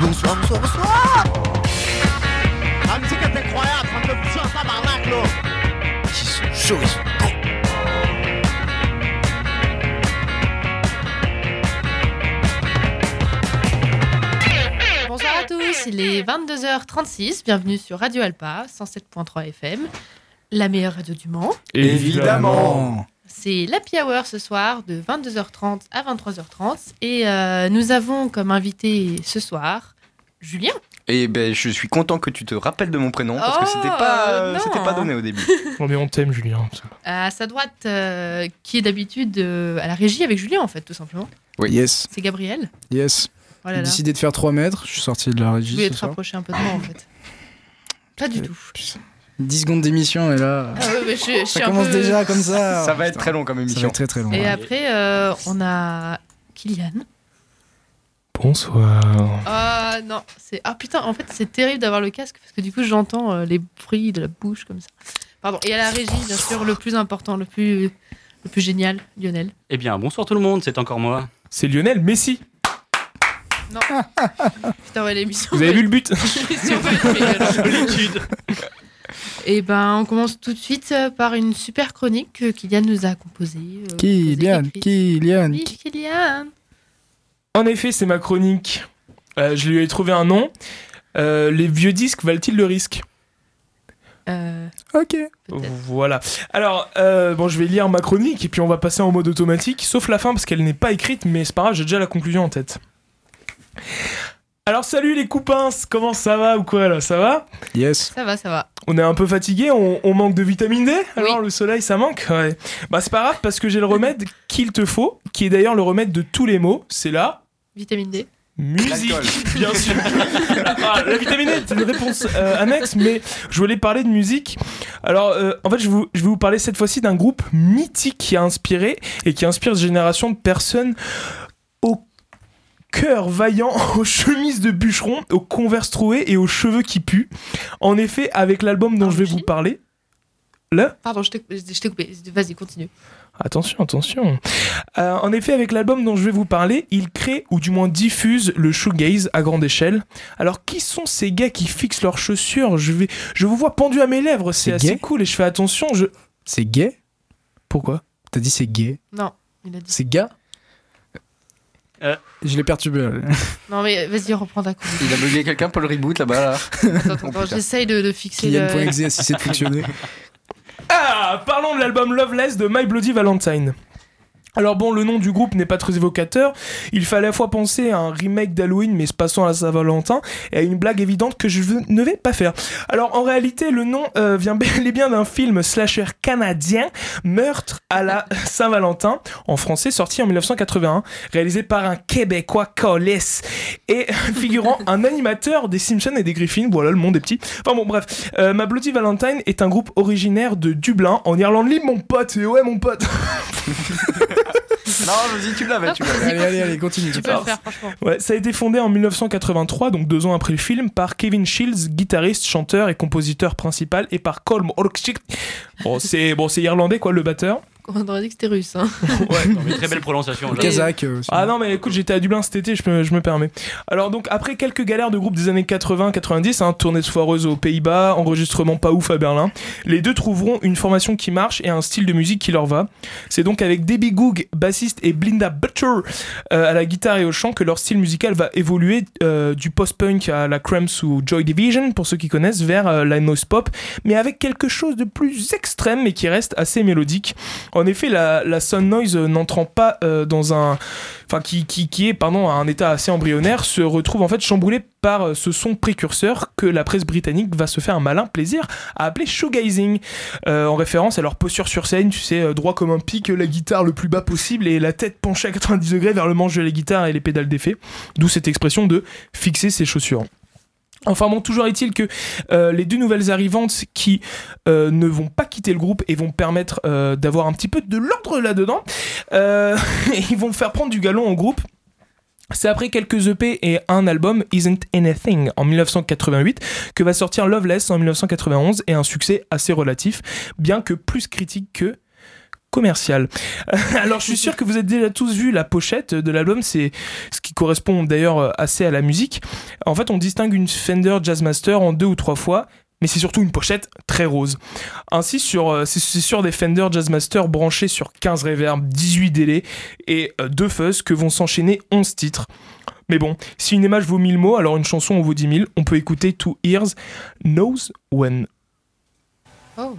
Bonsoir, bonsoir, bonsoir. La musique est incroyable, ça me fait pousser en tabarnak, là. Ils sont chauds, ils sont beaux. Bonsoir à tous, il est 22h36, bienvenue sur Radio Alpa 107.3 FM, la meilleure radio du Mans. Évidemment C'est l'Happy Hour ce soir de 22h30 à 23h30 et euh, nous avons comme invité ce soir Julien. Et ben, je suis content que tu te rappelles de mon prénom parce que Oh, c'était pas, non. c'était pas donné au début. Non mais on t'aime Julien. À sa droite, euh, qui est d'habitude euh, à la régie avec Julien en fait, tout simplement. Oui. Yes, C'est Gabriel. yes. Voilà, J'ai là. décidé de faire 3 mètres, je suis sorti de la Je régie voulais ce te soir. rapprocher un peu de moi en fait. Pas du tout. 10 secondes d'émission et là, Ah ouais, mais je, je suis ça commence peu- déjà comme ça. Ça va être très long comme Ça va émission. être très très long. Et ouais. après, euh, on a Kylian. Bonsoir. Ah non, c'est ah putain, en fait c'est terrible d'avoir le casque parce que du coup j'entends euh, les bruits de la bouche comme ça. Pardon. Et à la régie, bien sûr, le plus important, le plus le plus génial, Lionel. Eh bien, bonsoir tout le monde, c'est encore moi. C'est Lionel Messi. Putain ouais l'émission. Vous avez vu le but l'émission va être meilleure. Solitude. Et ben on commence tout de suite euh, par une super chronique que Kylian nous a composée. euh, Kylian, composée. Kylian. Oui, Kylian. En effet, c'est ma chronique. Euh, je lui ai trouvé un nom. Euh, les vieux disques valent-ils le risque? Euh, Ok. Voilà. Alors, euh, bon, je vais lire ma chronique et puis on va passer en mode automatique, sauf la fin parce qu'elle n'est pas écrite, mais c'est pas grave, j'ai déjà la conclusion en tête. Alors, salut les coupins, comment ça va ou quoi là Ça va Yes. Ça va, ça va. On est un peu fatigué, on, on manque de vitamine D Alors le soleil ça manque Ouais. Bah c'est pas grave parce que j'ai le remède qu'il te faut, qui est d'ailleurs le remède de tous les maux, c'est la Vitamine D. musique. Bien sûr. Ah, la vitamine D, c'est une réponse euh, annexe, mais je voulais parler de musique. Alors euh, en fait je, vous, je vais vous parler cette fois-ci d'un groupe mythique qui a inspiré et qui inspire cette génération de personnes cœur vaillant, aux chemises de bûcheron, aux converses trouées et aux cheveux qui puent. En effet, avec l'album dont je vais vous parler, là, Pardon, je t'ai coupé. Vas-y, continue. Attention, attention. Euh, en effet, avec l'album dont je vais vous parler, il crée, ou du moins diffuse, le shoegaze à grande échelle. Alors, qui sont ces gars qui fixent leurs chaussures? Je, vais, je vous vois pendu à mes lèvres, c'est C'est assez gay? cool et je fais attention. Je... C'est gay? Pourquoi? T'as dit c'est gay? Non, il a dit. C'est gars? Euh. Je l'ai perturbé. Non mais vas-y, reprends ta chronique. Il a bugué quelqu'un pour le reboot là-bas là. Attends, attends, Oh, j'essaye de, de fixer le... Kylian.exe a cessé de fonctionner. Ah Parlons de l'album Loveless de My Bloody Valentine. Alors bon, le nom du groupe n'est pas très évocateur. Il fallait à la fois penser à un remake d'Halloween, mais se passant à Saint-Valentin, et à une blague évidente que je ne vais pas faire. Alors en réalité, le nom euh, vient bel et bien d'un film slasher canadien, Meurtre à la Saint-Valentin, en français, sorti en 1981, réalisé par un Québécois Collis, et figurant un animateur des Simpsons et des Griffins. Voilà, le monde est petit. Enfin bon, bref. Euh, My Bloody Valentine est un groupe originaire de Dublin, en Irlande libre, mon pote. Et ouais, mon pote. non, vas-y, tu l'avais, tu l'avais. allez, allez, allez, continue. Tu peux le faire, franchement. Ouais, ça a été fondé en 1983, donc deux ans après le film, par Kevin Shields, guitariste, chanteur et compositeur principal, et par Colm Orkchik. Bon, c'est bon, c'est irlandais quoi, le batteur. On aurait dit que c'était russe. Hein. Non, mais très belle prononciation. Kazakh. euh, aussi. Ah non, mais écoute, j'étais à Dublin cet été, je me, je me permets. Alors, donc, après quelques galères de groupes des années 80-90, hein, tournées foireuses aux Pays-Bas, enregistrement pas ouf à Berlin, les deux trouveront une formation qui marche et un style de musique qui leur va. C'est donc avec Debbie Goog, bassiste, et Blinda Butcher euh, à la guitare et au chant que leur style musical va évoluer euh, du post-punk à la Cramps ou Joy Division, pour ceux qui connaissent, vers euh, la noise pop, mais avec quelque chose de plus extrême mais qui reste assez mélodique. En effet, la, la Sun Noise n'entrant pas euh, dans un. Enfin, qui, est, pardon, à un état assez embryonnaire, se retrouve en fait chamboulé par euh, ce son précurseur que la presse britannique va se faire un malin plaisir à appeler shoegazing, euh, en référence à leur posture sur scène, tu sais, droit comme un pic, la guitare le plus bas possible et la tête penchée à 90 degrés vers le manche de la guitare et les pédales d'effet. D'où cette expression de fixer ses chaussures. Enfin bon, toujours est-il que euh, les deux nouvelles arrivantes qui euh, ne vont pas quitter le groupe et vont permettre euh, d'avoir un petit peu de l'ordre là-dedans, ils vont faire prendre du galon au groupe. C'est après quelques EP et un album, Isn't Anything, en 1988, que va sortir Loveless en 1991 et un succès assez relatif, bien que plus critique que commercial. Alors je suis sûr que vous avez déjà tous vu la pochette de l'album, c'est ce qui correspond d'ailleurs assez à la musique. En fait, on distingue une Fender Jazzmaster en deux ou trois fois, mais c'est surtout une pochette très rose. Ainsi, sur, euh, c'est sur des Fender Jazzmaster branchés sur 15 reverbs, 18 délais et 2 fuzz que vont s'enchaîner 11 titres. Mais bon, si une image vaut 1000 mots, alors une chanson en vaut 10 000. On peut écouter Two Ears Knows When. Oh.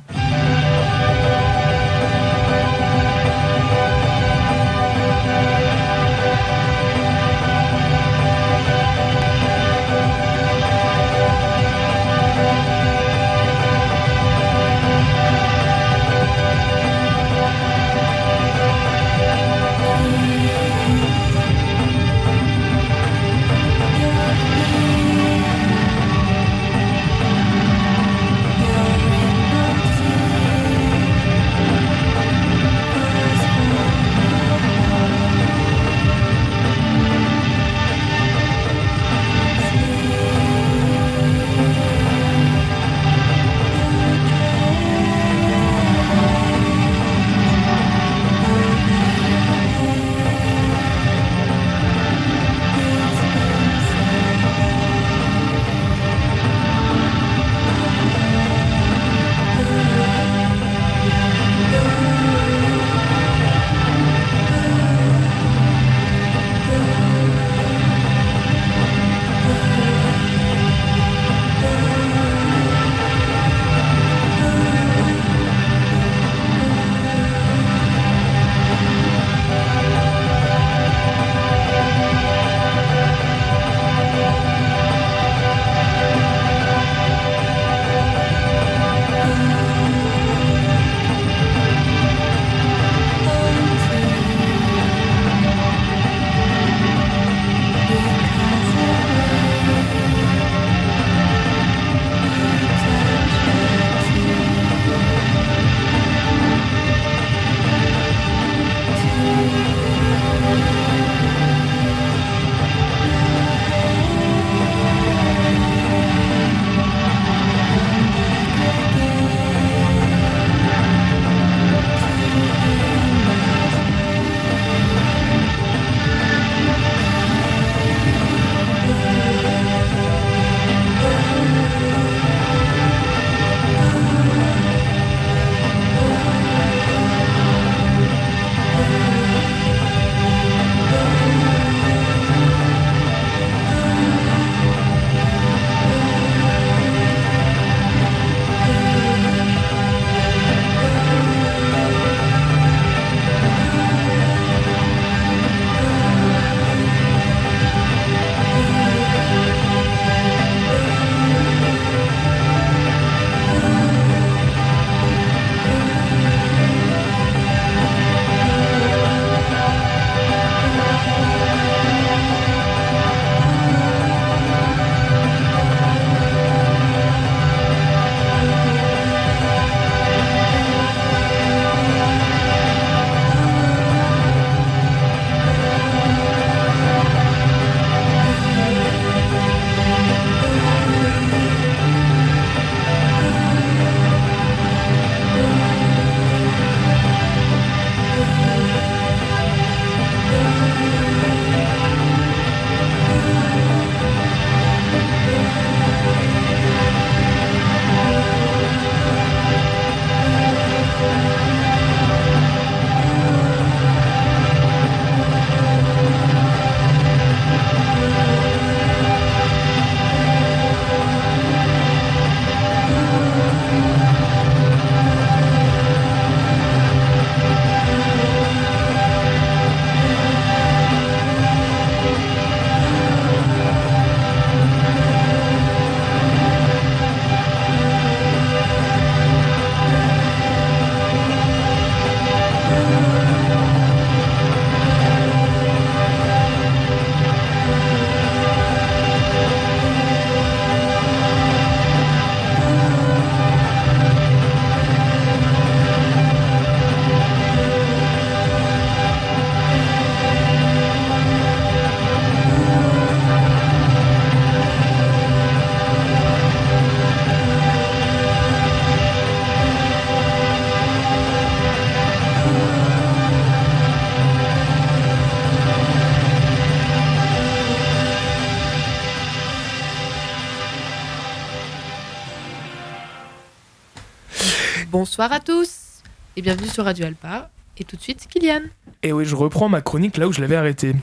Bonsoir à tous et bienvenue sur Radio Alpa. Et tout de suite, Kylian. Et oui, je reprends ma chronique là où je l'avais arrêtée.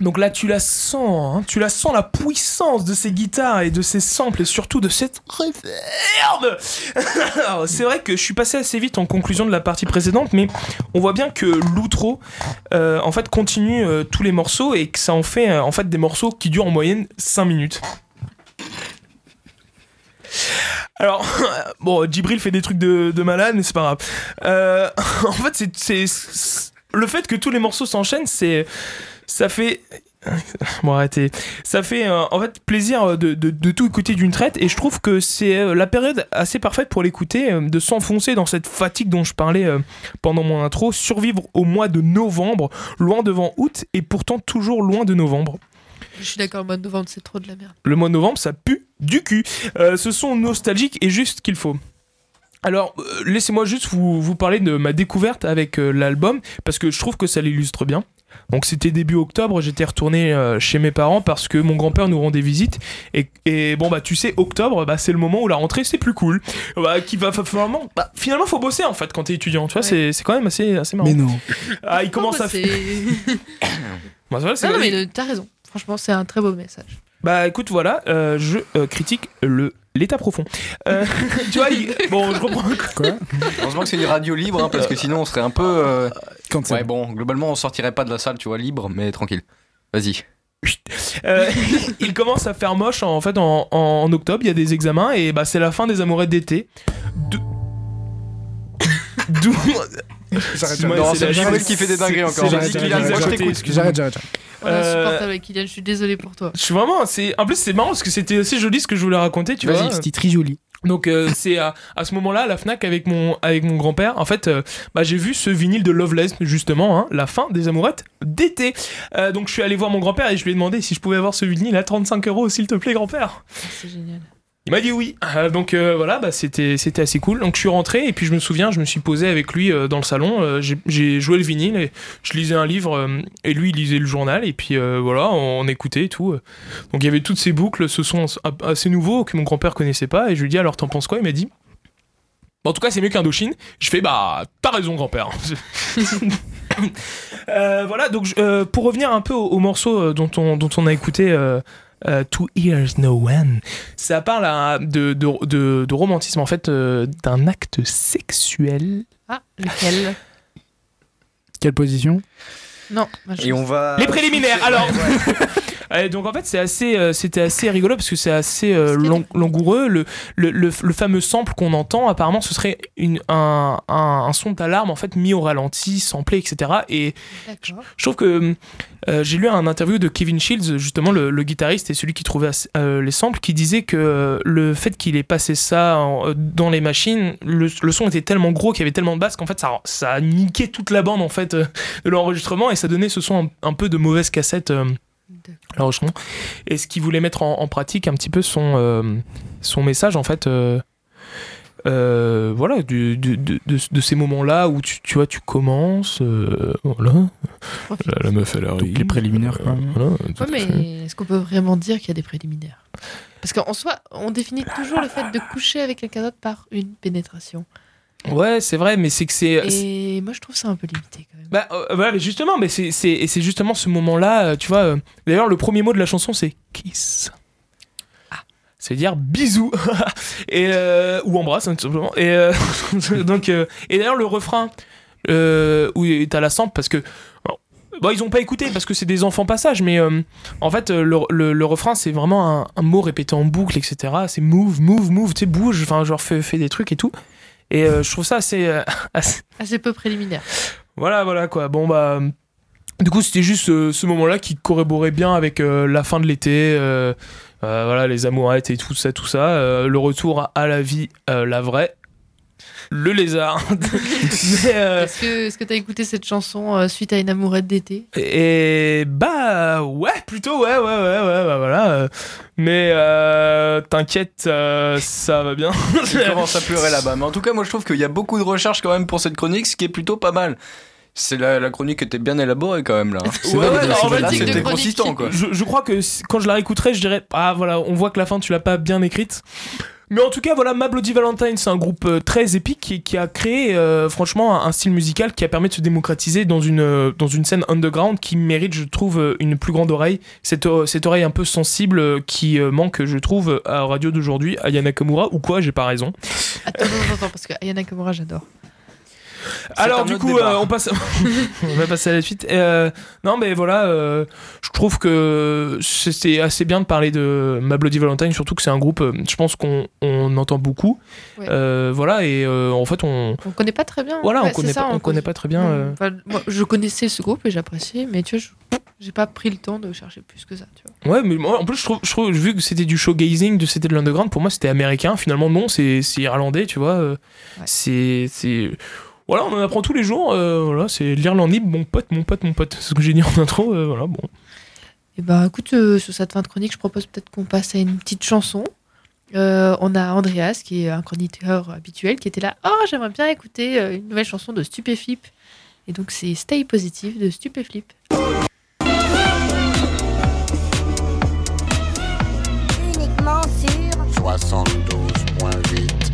Donc là, tu la sens, hein, tu la sens la puissance de ces guitares et de ces samples et surtout de cette reverb. C'est vrai que je suis passé assez vite en conclusion de la partie précédente, mais on voit bien que l'outro, euh, en fait, continue euh, tous les morceaux et que ça en fait euh, en fait des morceaux qui durent en moyenne 5 minutes. Alors, bon, Djibril fait des trucs de, de malade, mais c'est pas grave. Euh, en fait, c'est- le fait que tous les morceaux s'enchaînent, c'est ça fait bon arrêtez. Ça fait euh, en fait plaisir de, de- de tout écouter d'une traite et je trouve que c'est euh, la période assez parfaite pour l'écouter euh, de s'enfoncer dans cette fatigue dont je parlais euh, pendant mon intro. Survivre au mois de novembre loin devant août et pourtant toujours loin de novembre Je suis d'accord, le mois de novembre, c'est trop de la merde. le mois de novembre, ça pue du cul. Euh, ce son nostalgique et juste qu'il faut. Alors, euh, laissez-moi juste vous, vous parler de ma découverte avec euh, l'album, parce que je trouve que ça l'illustre bien. Donc, c'était début octobre, j'étais retourné euh, chez mes parents parce que mon grand-père nous rendait visite. Et, et bon, bah, tu sais, octobre, bah, c'est le moment où la rentrée, c'est plus cool. Bah, qui va, finalement, bah, finalement, faut bosser en fait quand t'es étudiant. Tu vois, Ouais. c'est- quand même assez, assez marrant. Mais non. Ah, il commence à bah, Bah, vrai, c'est non, mais t'as raison. Franchement, c'est un très beau message. Bah écoute, voilà, euh, je euh, critique le l'état profond. Euh, tu vois, il- bon, je reprends. Quoi Heureusement que c'est une radio libre, hein, parce que sinon on serait un peu. euh, Quand Ouais, bon, globalement on sortirait pas de la salle, tu vois, libre, mais tranquille. Vas-y. Euh, il commence à faire moche en fait en, en octobre, il y a des examens et bah c'est la fin des amourettes d'été. De- D'où. J'arrête, Non, c'est c'est la- qui fait des dingueries encore. J'arrête, j'arrête. Euh, insupportable avec Kylian, je suis désolé pour toi. Je suis vraiment, c'est en plus c'est marrant parce que c'était assez joli ce que je voulais raconter, tu vois. Vas-y, c'était très joli. Donc euh, c'est à, à ce moment-là à la Fnac avec mon avec mon grand-père. En fait, euh, bah, j'ai vu ce vinyle de Loveless justement, hein, la fin des amourettes d'été. Euh, donc je suis allé voir mon grand-père et je lui ai demandé si je pouvais avoir ce vinyle à 35 euros s'il te plaît grand-père. C'est génial. Il m'a dit oui. Euh, donc euh, voilà, bah, c'était assez cool. Donc je suis rentré et puis je me souviens, je me suis posé avec lui euh, dans le salon. J'ai- joué le vinyle et je lisais un livre et lui il lisait le journal et puis voilà, on, écoutait et tout. Donc il y avait toutes ces boucles, ce son assez nouveau que mon grand-père connaissait pas et je lui dis alors t'en penses quoi? Il m'a dit Bon, en tout cas, c'est mieux qu'Indochine. Je fais, bah, t'as raison, grand-père. Voilà, donc pour revenir un peu au, au morceau dont on, a écouté euh, Two Ears No One, ça parle à- de, de, de- de romantisme, en fait, euh, d'un acte sexuel. Ah, lequel? Quelle position? Non, je- Et on va. Les préliminaires, alors. Ouais, donc en fait c'est assez euh, c'était assez rigolo parce que c'est assez euh, lang- langoureux. Le, le, le, le fameux sample qu'on entend apparemment ce serait une, un, un, un son d'alarme en fait mis au ralenti samplé etc et je trouve que euh, j'ai lu un interview de Kevin Shields justement le, le guitariste et celui qui trouvait euh, les samples qui disait que euh, le fait qu'il ait passé ça en- euh, dans les machines le, son était tellement gros qu'il y avait tellement de basse qu'en fait ça, ça niqué toute la bande en fait euh, de l'enregistrement et ça donnait ce son un, un peu de mauvaise cassette D'accord. l'enregistrement. Et ce qu'il voulait mettre en, en pratique un petit peu son, euh, son message, en fait, euh, euh, voilà, du- du- de, de- de ces moments-là où tu, tu vois, tu commences, euh, voilà, la, la meuf elle arrive. les préliminaires, quoi. euh, voilà, Ouais, mais est-ce qu'on peut vraiment dire qu'il y a des préliminaires? Parce qu'en soi, on définit toujours le fait de coucher avec quelqu'un d'autre par une pénétration. Ouais, c'est vrai, mais c'est que c'est. Et moi, je trouve ça un peu limité quand même. Bah, euh, voilà, mais justement, mais c'est, c'est, et c'est justement ce moment-là, euh, tu vois. euh, D'ailleurs, le premier mot de la chanson, c'est kiss. Ah. C'est-à-dire bisous. et, euh, ou embrasse, hein, tout simplement. Et, donc, et d'ailleurs, le refrain, où t'as la sample, parce que. bon, Bon, ils ont pas écouté parce que c'est des enfants passage, mais en fait, le, le- le refrain, c'est vraiment un, un mot répété en boucle, etc. C'est move, move, move, tu sais, bouge, enfin, genre, fais, fais des trucs et tout. Et euh, je trouve ça assez, euh, assez, Assez peu préliminaire. voilà, voilà quoi. Bon bah. Du coup, c'était juste euh, ce moment-là qui corroborait bien avec euh, la fin de l'été, euh, euh, voilà, les amourettes et tout ça, tout ça. euh, le retour à, la vie, euh, la vraie. Le lézard. Euh, Est-ce que est-ce que t'as écouté cette chanson euh, suite à une amourette d'été? Et bah ouais, plutôt ouais, ouais, ouais, ouais, bah, voilà. euh, mais euh, t'inquiète, euh, ça va bien. Il commence à pleurer là-bas. Mais en tout cas, moi je trouve qu'il y a beaucoup de recherches quand même pour cette chronique, ce qui est plutôt pas mal. C'est la, la chronique était bien élaborée quand même là. Ouais, ouais, de c'était consistant quoi. je, je crois que quand je la réécouterai, je dirais ah voilà, on voit que la fin tu l'as pas bien écrite. Mais en tout cas, voilà, Ma Bloody Valentine, c'est un groupe euh, très épique qui, qui a créé, euh, franchement, un, style musical qui a permis de se démocratiser dans une, euh, dans une scène underground qui mérite, je trouve, une plus grande oreille. Cette, cette oreille un peu sensible qui manque, je trouve, à radio d'aujourd'hui, à Yana Nakamura, ou quoi, j'ai pas raison. Attends, attends, attends, parce que Ayana Kamura, j'adore. Alors du coup, euh, on passe, on va passer à la suite. Euh, non, mais voilà, euh, je trouve que c'était assez bien de parler de Ma Bloody Valentine, surtout que c'est un groupe, je pense qu'on on entend beaucoup. Ouais. Euh, voilà, et euh, en fait, on, On connaît pas très bien. voilà, Ouais, on connaît ça, pas, on connaît pas très bien. euh, Enfin, moi, je connaissais ce groupe et j'appréciais, mais tu vois, je- j'ai pas pris le temps de chercher plus que ça, tu vois. Ouais, mais moi, en plus, je trouve, je trouve vu que c'était du showgazing, de c'était de l'underground, pour moi, c'était américain. Finalement, non, c'est c'est irlandais, tu vois. euh, Ouais. C'est. Voilà, on en apprend tous les jours. euh, voilà, c'est l'Irlande libre, mon pote, mon pote, mon pote. C'est ce que j'ai dit en intro. euh, voilà, bon. Et bah écoute, euh, sur cette fin de chronique, je propose peut-être qu'on passe à une petite chanson. Euh, on a Andreas, qui est un chroniqueur habituel, qui était là. Oh, j'aimerais bien écouter une nouvelle chanson de Stupéflip. Et donc c'est Stay Positive de Stupéflip. uniquement sur 72.8.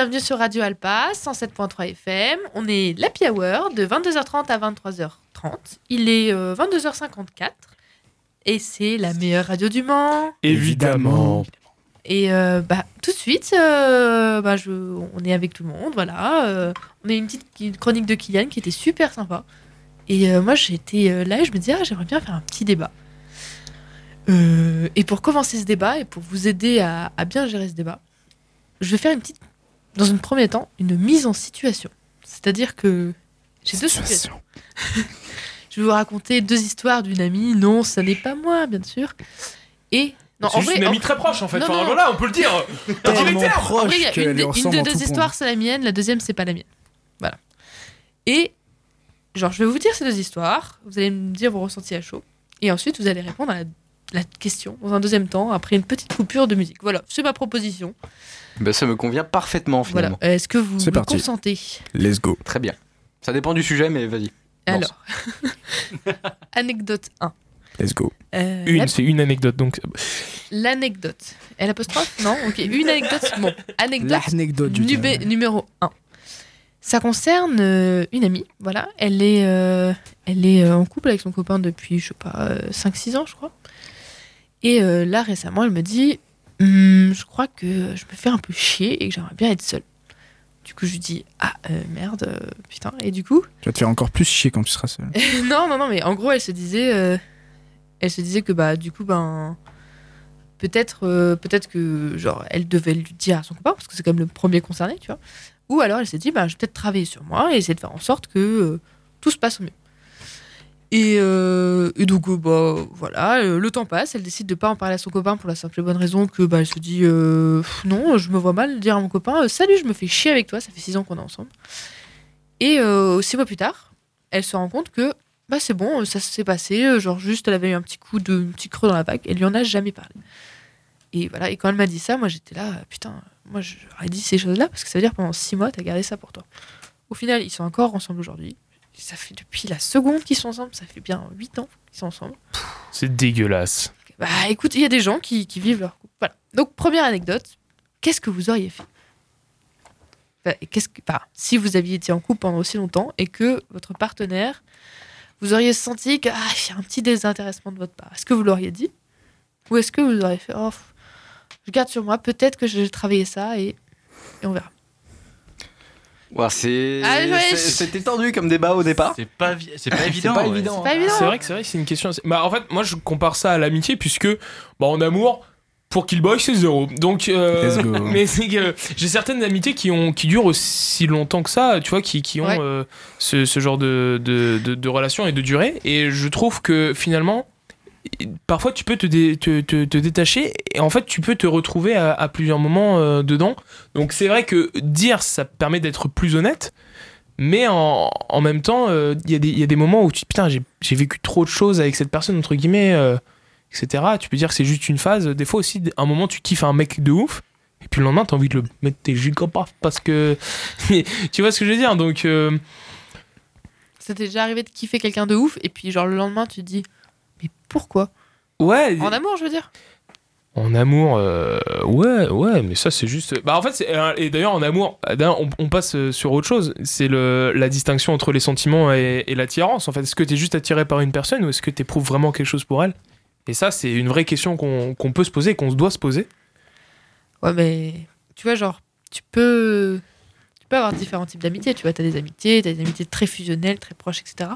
bienvenue sur Radio Alpa 107.3 FM. On est l'Happy Hour de 22h30 à 23h30. Il est euh, 22h54 et c'est la meilleure radio du Mans. Évidemment. Et euh, bah, tout de suite, euh, bah, je, on est avec tout le monde, voilà. euh, on a une petite une chronique de Kylian qui était super sympa. Et euh, moi, j'étais euh, là et je me disais, ah, j'aimerais bien faire un petit débat. Euh, et pour commencer ce débat et pour vous aider à, à bien gérer ce débat, je vais faire une petite, dans un premier temps, une mise en situation. C'est-à-dire que j'ai deux situations. Je vais vous raconter deux histoires d'une amie. Non, ça n'est pas moi, bien sûr. Et non, c'est en vrai, une amie en- très proche en fait. Non, Enfin, non. voilà, on peut le dire. Tellement Directeur. en proche vrai, y a une, de- une deux histoires, c'est la mienne. La deuxième, c'est pas la mienne. Voilà. Et genre, je vais vous dire ces deux histoires. Vous allez me dire vos ressentis à chaud. Et ensuite, vous allez répondre à la, la question dans un deuxième temps, après une petite coupure de musique. Voilà, c'est ma proposition. Ben, ça me convient parfaitement Voilà. finalement. Est-ce que vous me parti. consentez? Let's go. Très bien. Ça dépend du sujet, mais vas-y. Alors, anecdote 1. Let's go. Euh, Une, la- c'est une anecdote donc. L'anecdote. Elle apostrophe Non Ok, une anecdote. Bon, anecdote L'anecdote du Nubé- numéro 1. Ça concerne euh, une amie, voilà. Elle est, euh, elle est euh, en couple avec son copain depuis, je sais pas, 5-6 ans, je crois. Et euh, là, récemment, elle me dit Hum, Je crois que je me fais un peu chier et que j'aimerais bien être seule. Du coup, je lui dis Ah, euh, merde, euh, putain. Et du coup, Tu vas te faire encore plus chier quand tu seras seul. non, non, non, mais en gros, elle se disait, euh, elle se disait que bah du coup ben peut-être, peut-être que genre elle devait le dire à son copain parce que c'est quand même le premier concerné, tu vois. Ou alors elle s'est dit bah je vais peut-être travailler sur moi et essayer de faire en sorte que tout se passe au mieux. Et, euh, et donc euh, bah voilà, euh, le temps passe, elle décide de pas en parler à son copain pour la simple et bonne raison que bah elle se dit non, je me vois mal dire à mon copain salut, je me fais chier avec toi, ça fait six ans qu'on est ensemble. Et six mois plus tard, elle se rend compte que bah c'est bon, ça s'est passé, genre juste elle avait eu un petit coup de un petit creux dans la vague, elle lui en a jamais parlé. Et voilà, et quand elle m'a dit ça, moi j'étais là, putain, moi j'aurais dit ces choses-là parce que ça veut dire pendant six mois t'as gardé ça pour toi. Au final, ils sont encore ensemble aujourd'hui. Ça fait depuis la seconde qu'ils sont ensemble, ça fait bien huit ans qu'ils sont ensemble. C'est dégueulasse. Bah écoute, il y a des gens qui, qui vivent leur couple. Voilà. Donc première anecdote, qu'est-ce que vous auriez fait? Enfin, qu'est-ce que, Si vous aviez été en couple pendant aussi longtemps et que votre partenaire, vous auriez senti qu'il y a un petit désintéressement de votre part, est-ce que vous l'auriez dit? Ou est-ce que vous auriez fait, oh, je garde sur moi, peut-être que j'ai travaillé ça et, et on verra. C'est Ah, ouais, c'est- c'était tendu comme débat au départ. C'est pas, c'est pas C'est évident. ouais. C'est pas évident. C'est hein vrai que c'est vrai c'est une question. assez- Bah, en fait, moi, je compare ça à l'amitié puisque, bah, en amour, pour Killboy, c'est zéro. Donc, euh, Let's go. mais c'est que j'ai certaines amitiés qui ont qui durent aussi longtemps que ça, tu vois, qui, qui ont Ouais. euh, ce, ce genre de, de, de, de relation et de durée. Et je trouve que finalement, parfois, tu peux te, te, te, détacher et en fait, tu peux te retrouver à, plusieurs moments euh, dedans. Donc, c'est vrai que dire, ça permet d'être plus honnête. Mais en, en même temps, euh, il y, a des- il y a des moments où tu putain, j'ai vécu trop de choses avec cette personne, entre guillemets, euh, etc. Tu peux dire que c'est juste une phase. Des fois aussi, à un moment, tu kiffes un mec de ouf. Et puis le lendemain, t'as envie de le mettre tes gigas paf parce que. tu vois ce que je veux dire? Donc, Ça t'est déjà arrivé de kiffer quelqu'un de ouf et puis genre le lendemain tu te dis, pourquoi? Ouais. En amour, je veux dire? En amour, euh, ouais, ouais, mais ça c'est juste. Bah en fait, euh, et d'ailleurs en amour, euh, d'ailleurs, on, on passe sur autre chose. C'est le la distinction entre les sentiments et, et l'attirance. En fait, est-ce que t'es juste attiré par une personne ou est-ce que t'éprouves vraiment quelque chose pour elle? Et ça, c'est une vraie question qu'on qu'on peut se poser, qu'on se doit se poser. Ouais, mais tu vois, genre, tu peux, tu peux avoir différents types d'amitiés. Tu vois, t'as des amitiés, t'as des amitiés très fusionnelles, très proches, etc.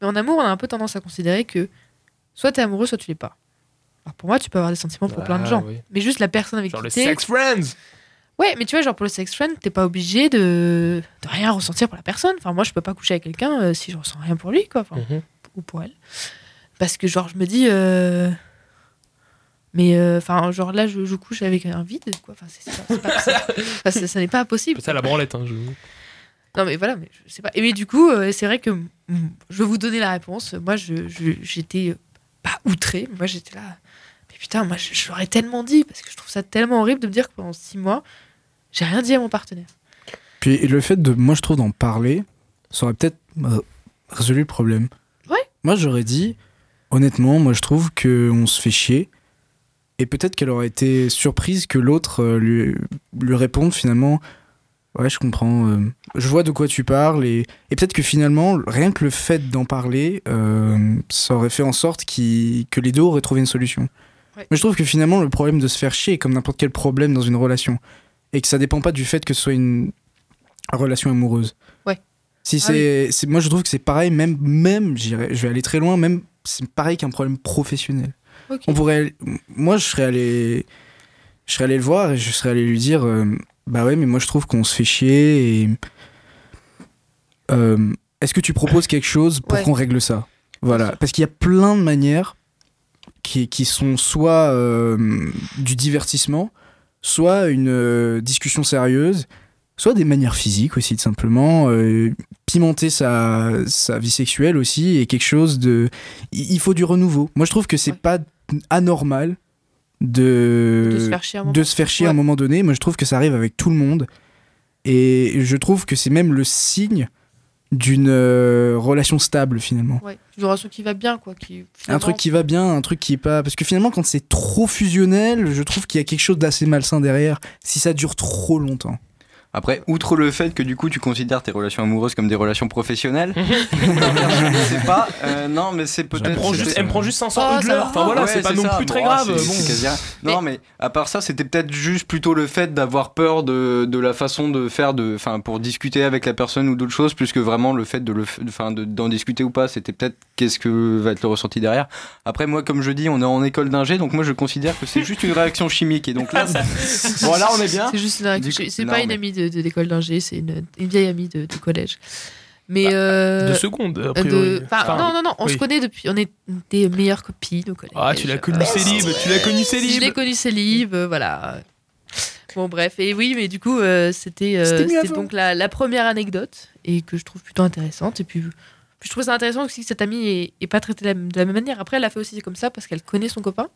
Mais en amour, on a un peu tendance à considérer que soit t'es amoureux, soit tu l'es pas. Alors pour moi, tu peux avoir des sentiments pour plein de Ah, gens. oui. Mais juste la personne avec Genre qui le t'es. sex friends. Ouais, mais tu vois, genre pour le sex friend, t'es pas obligé de... de rien ressentir pour la personne. Enfin, moi, je peux pas coucher avec quelqu'un euh, si je ressens rien pour lui, quoi. Enfin, Mhm. ou pour elle. Parce que, genre, je me dis. euh, Mais, euh, enfin, genre là, je, je couche avec un vide, quoi. Enfin, c'est pas, enfin, ça, ça n'est pas possible. C'est ça la branlette. Hein, je... Non, mais voilà, mais je sais pas. Et mais du coup, c'est vrai que je vais vous donner la réponse. Moi, j'étais pas outrée. mais Moi, j'étais là. Mais putain, moi, je, je l'aurais tellement dit parce que je trouve ça tellement horrible de me dire que pendant six mois, j'ai rien dit à mon partenaire. Puis le fait de, moi je trouve d'en parler, ça aurait peut-être euh, résolu le problème. Ouais. Moi j'aurais dit, honnêtement, moi je trouve qu'on se fait chier. Et peut-être qu'elle aurait été surprise que l'autre euh, lui, lui réponde finalement Ouais, je comprends. euh, je vois de quoi tu parles. Et, et peut-être que finalement, rien que le fait d'en parler, euh, ça aurait fait en sorte que les deux auraient trouvé une solution. Ouais. Mais je trouve que finalement, le problème de se faire chier est comme n'importe quel problème dans une relation. Et que ça dépend pas du fait que ce soit une relation amoureuse. Ouais. Si Ah c'est, moi, je trouve que c'est pareil, même, même je vais aller très loin, même c'est pareil qu'un problème professionnel. On pourrait, moi, je serais allé, je serais allé le voir et je serais allé lui dire, euh, bah ouais, mais moi, je trouve qu'on se fait chier et euh, est-ce que tu proposes quelque chose pour Ouais. qu'on règle ça? Voilà, parce qu'il y a plein de manières qui, qui sont soit euh, du divertissement, soit une euh, discussion sérieuse, soit des manières physiques aussi, tout simplement. pimenter sa, sa vie sexuelle aussi est quelque chose de. Il il faut du renouveau. Moi, je trouve que c'est Ouais. pas anormal de, de se faire chier à un moment. de se faire chier à un Ouais. moment donné. Moi, je trouve que ça arrive avec tout le monde. Et je trouve que c'est même le signe d'une euh, relation stable, finalement. Ouais, une relation qui va bien, quoi. Qui, Un truc qui va bien, un truc qui est pas. Parce que finalement, quand c'est trop fusionnel, je trouve qu'il y a quelque chose d'assez malsain derrière, si ça dure trop longtemps. Après, outre le fait que du coup tu considères tes relations amoureuses comme des relations professionnelles, je sais pas. euh, non, mais c'est peut-être. Elle prend juste, elle prend juste 500 Oh, euros de l'heure. Enfin voilà, Ouais, c'est pas non ça. plus très Bon, grave. Bon. quasi. Non, mais à part ça, c'était peut-être juste plutôt le fait d'avoir peur de, de la façon de faire, de, enfin, pour discuter avec la personne ou d'autres choses, plus que vraiment le fait de enfin, de- d'en discuter ou pas. C'était peut-être qu'est-ce que va être le ressenti derrière. Après, moi, comme je dis, on est en école d'ingé, donc moi, je considère que c'est juste une réaction chimique. Et donc là, bon, là, on est bien. C'est juste C'est pas une amie de, de l'école d'ingé, c'est une, une vieille amie de, de collège. Mais. euh, a euh, priori. de- enfin, Enfin, non, non, non, on oui. se connaît depuis. On est des meilleures copines au collège. Ah, tu l'as connu Euh, célib, tu l'as connu Je l'ai célib. connu célib, euh, voilà. Bon, bref, et oui, mais du coup, euh, c'était euh, donc la, la première anecdote et que je trouve plutôt intéressante. Et puis, puis je trouve ça intéressant aussi que cette amie est, est pas traitée de la, de la même manière. Après, elle a fait aussi comme ça parce qu'elle connaît son copain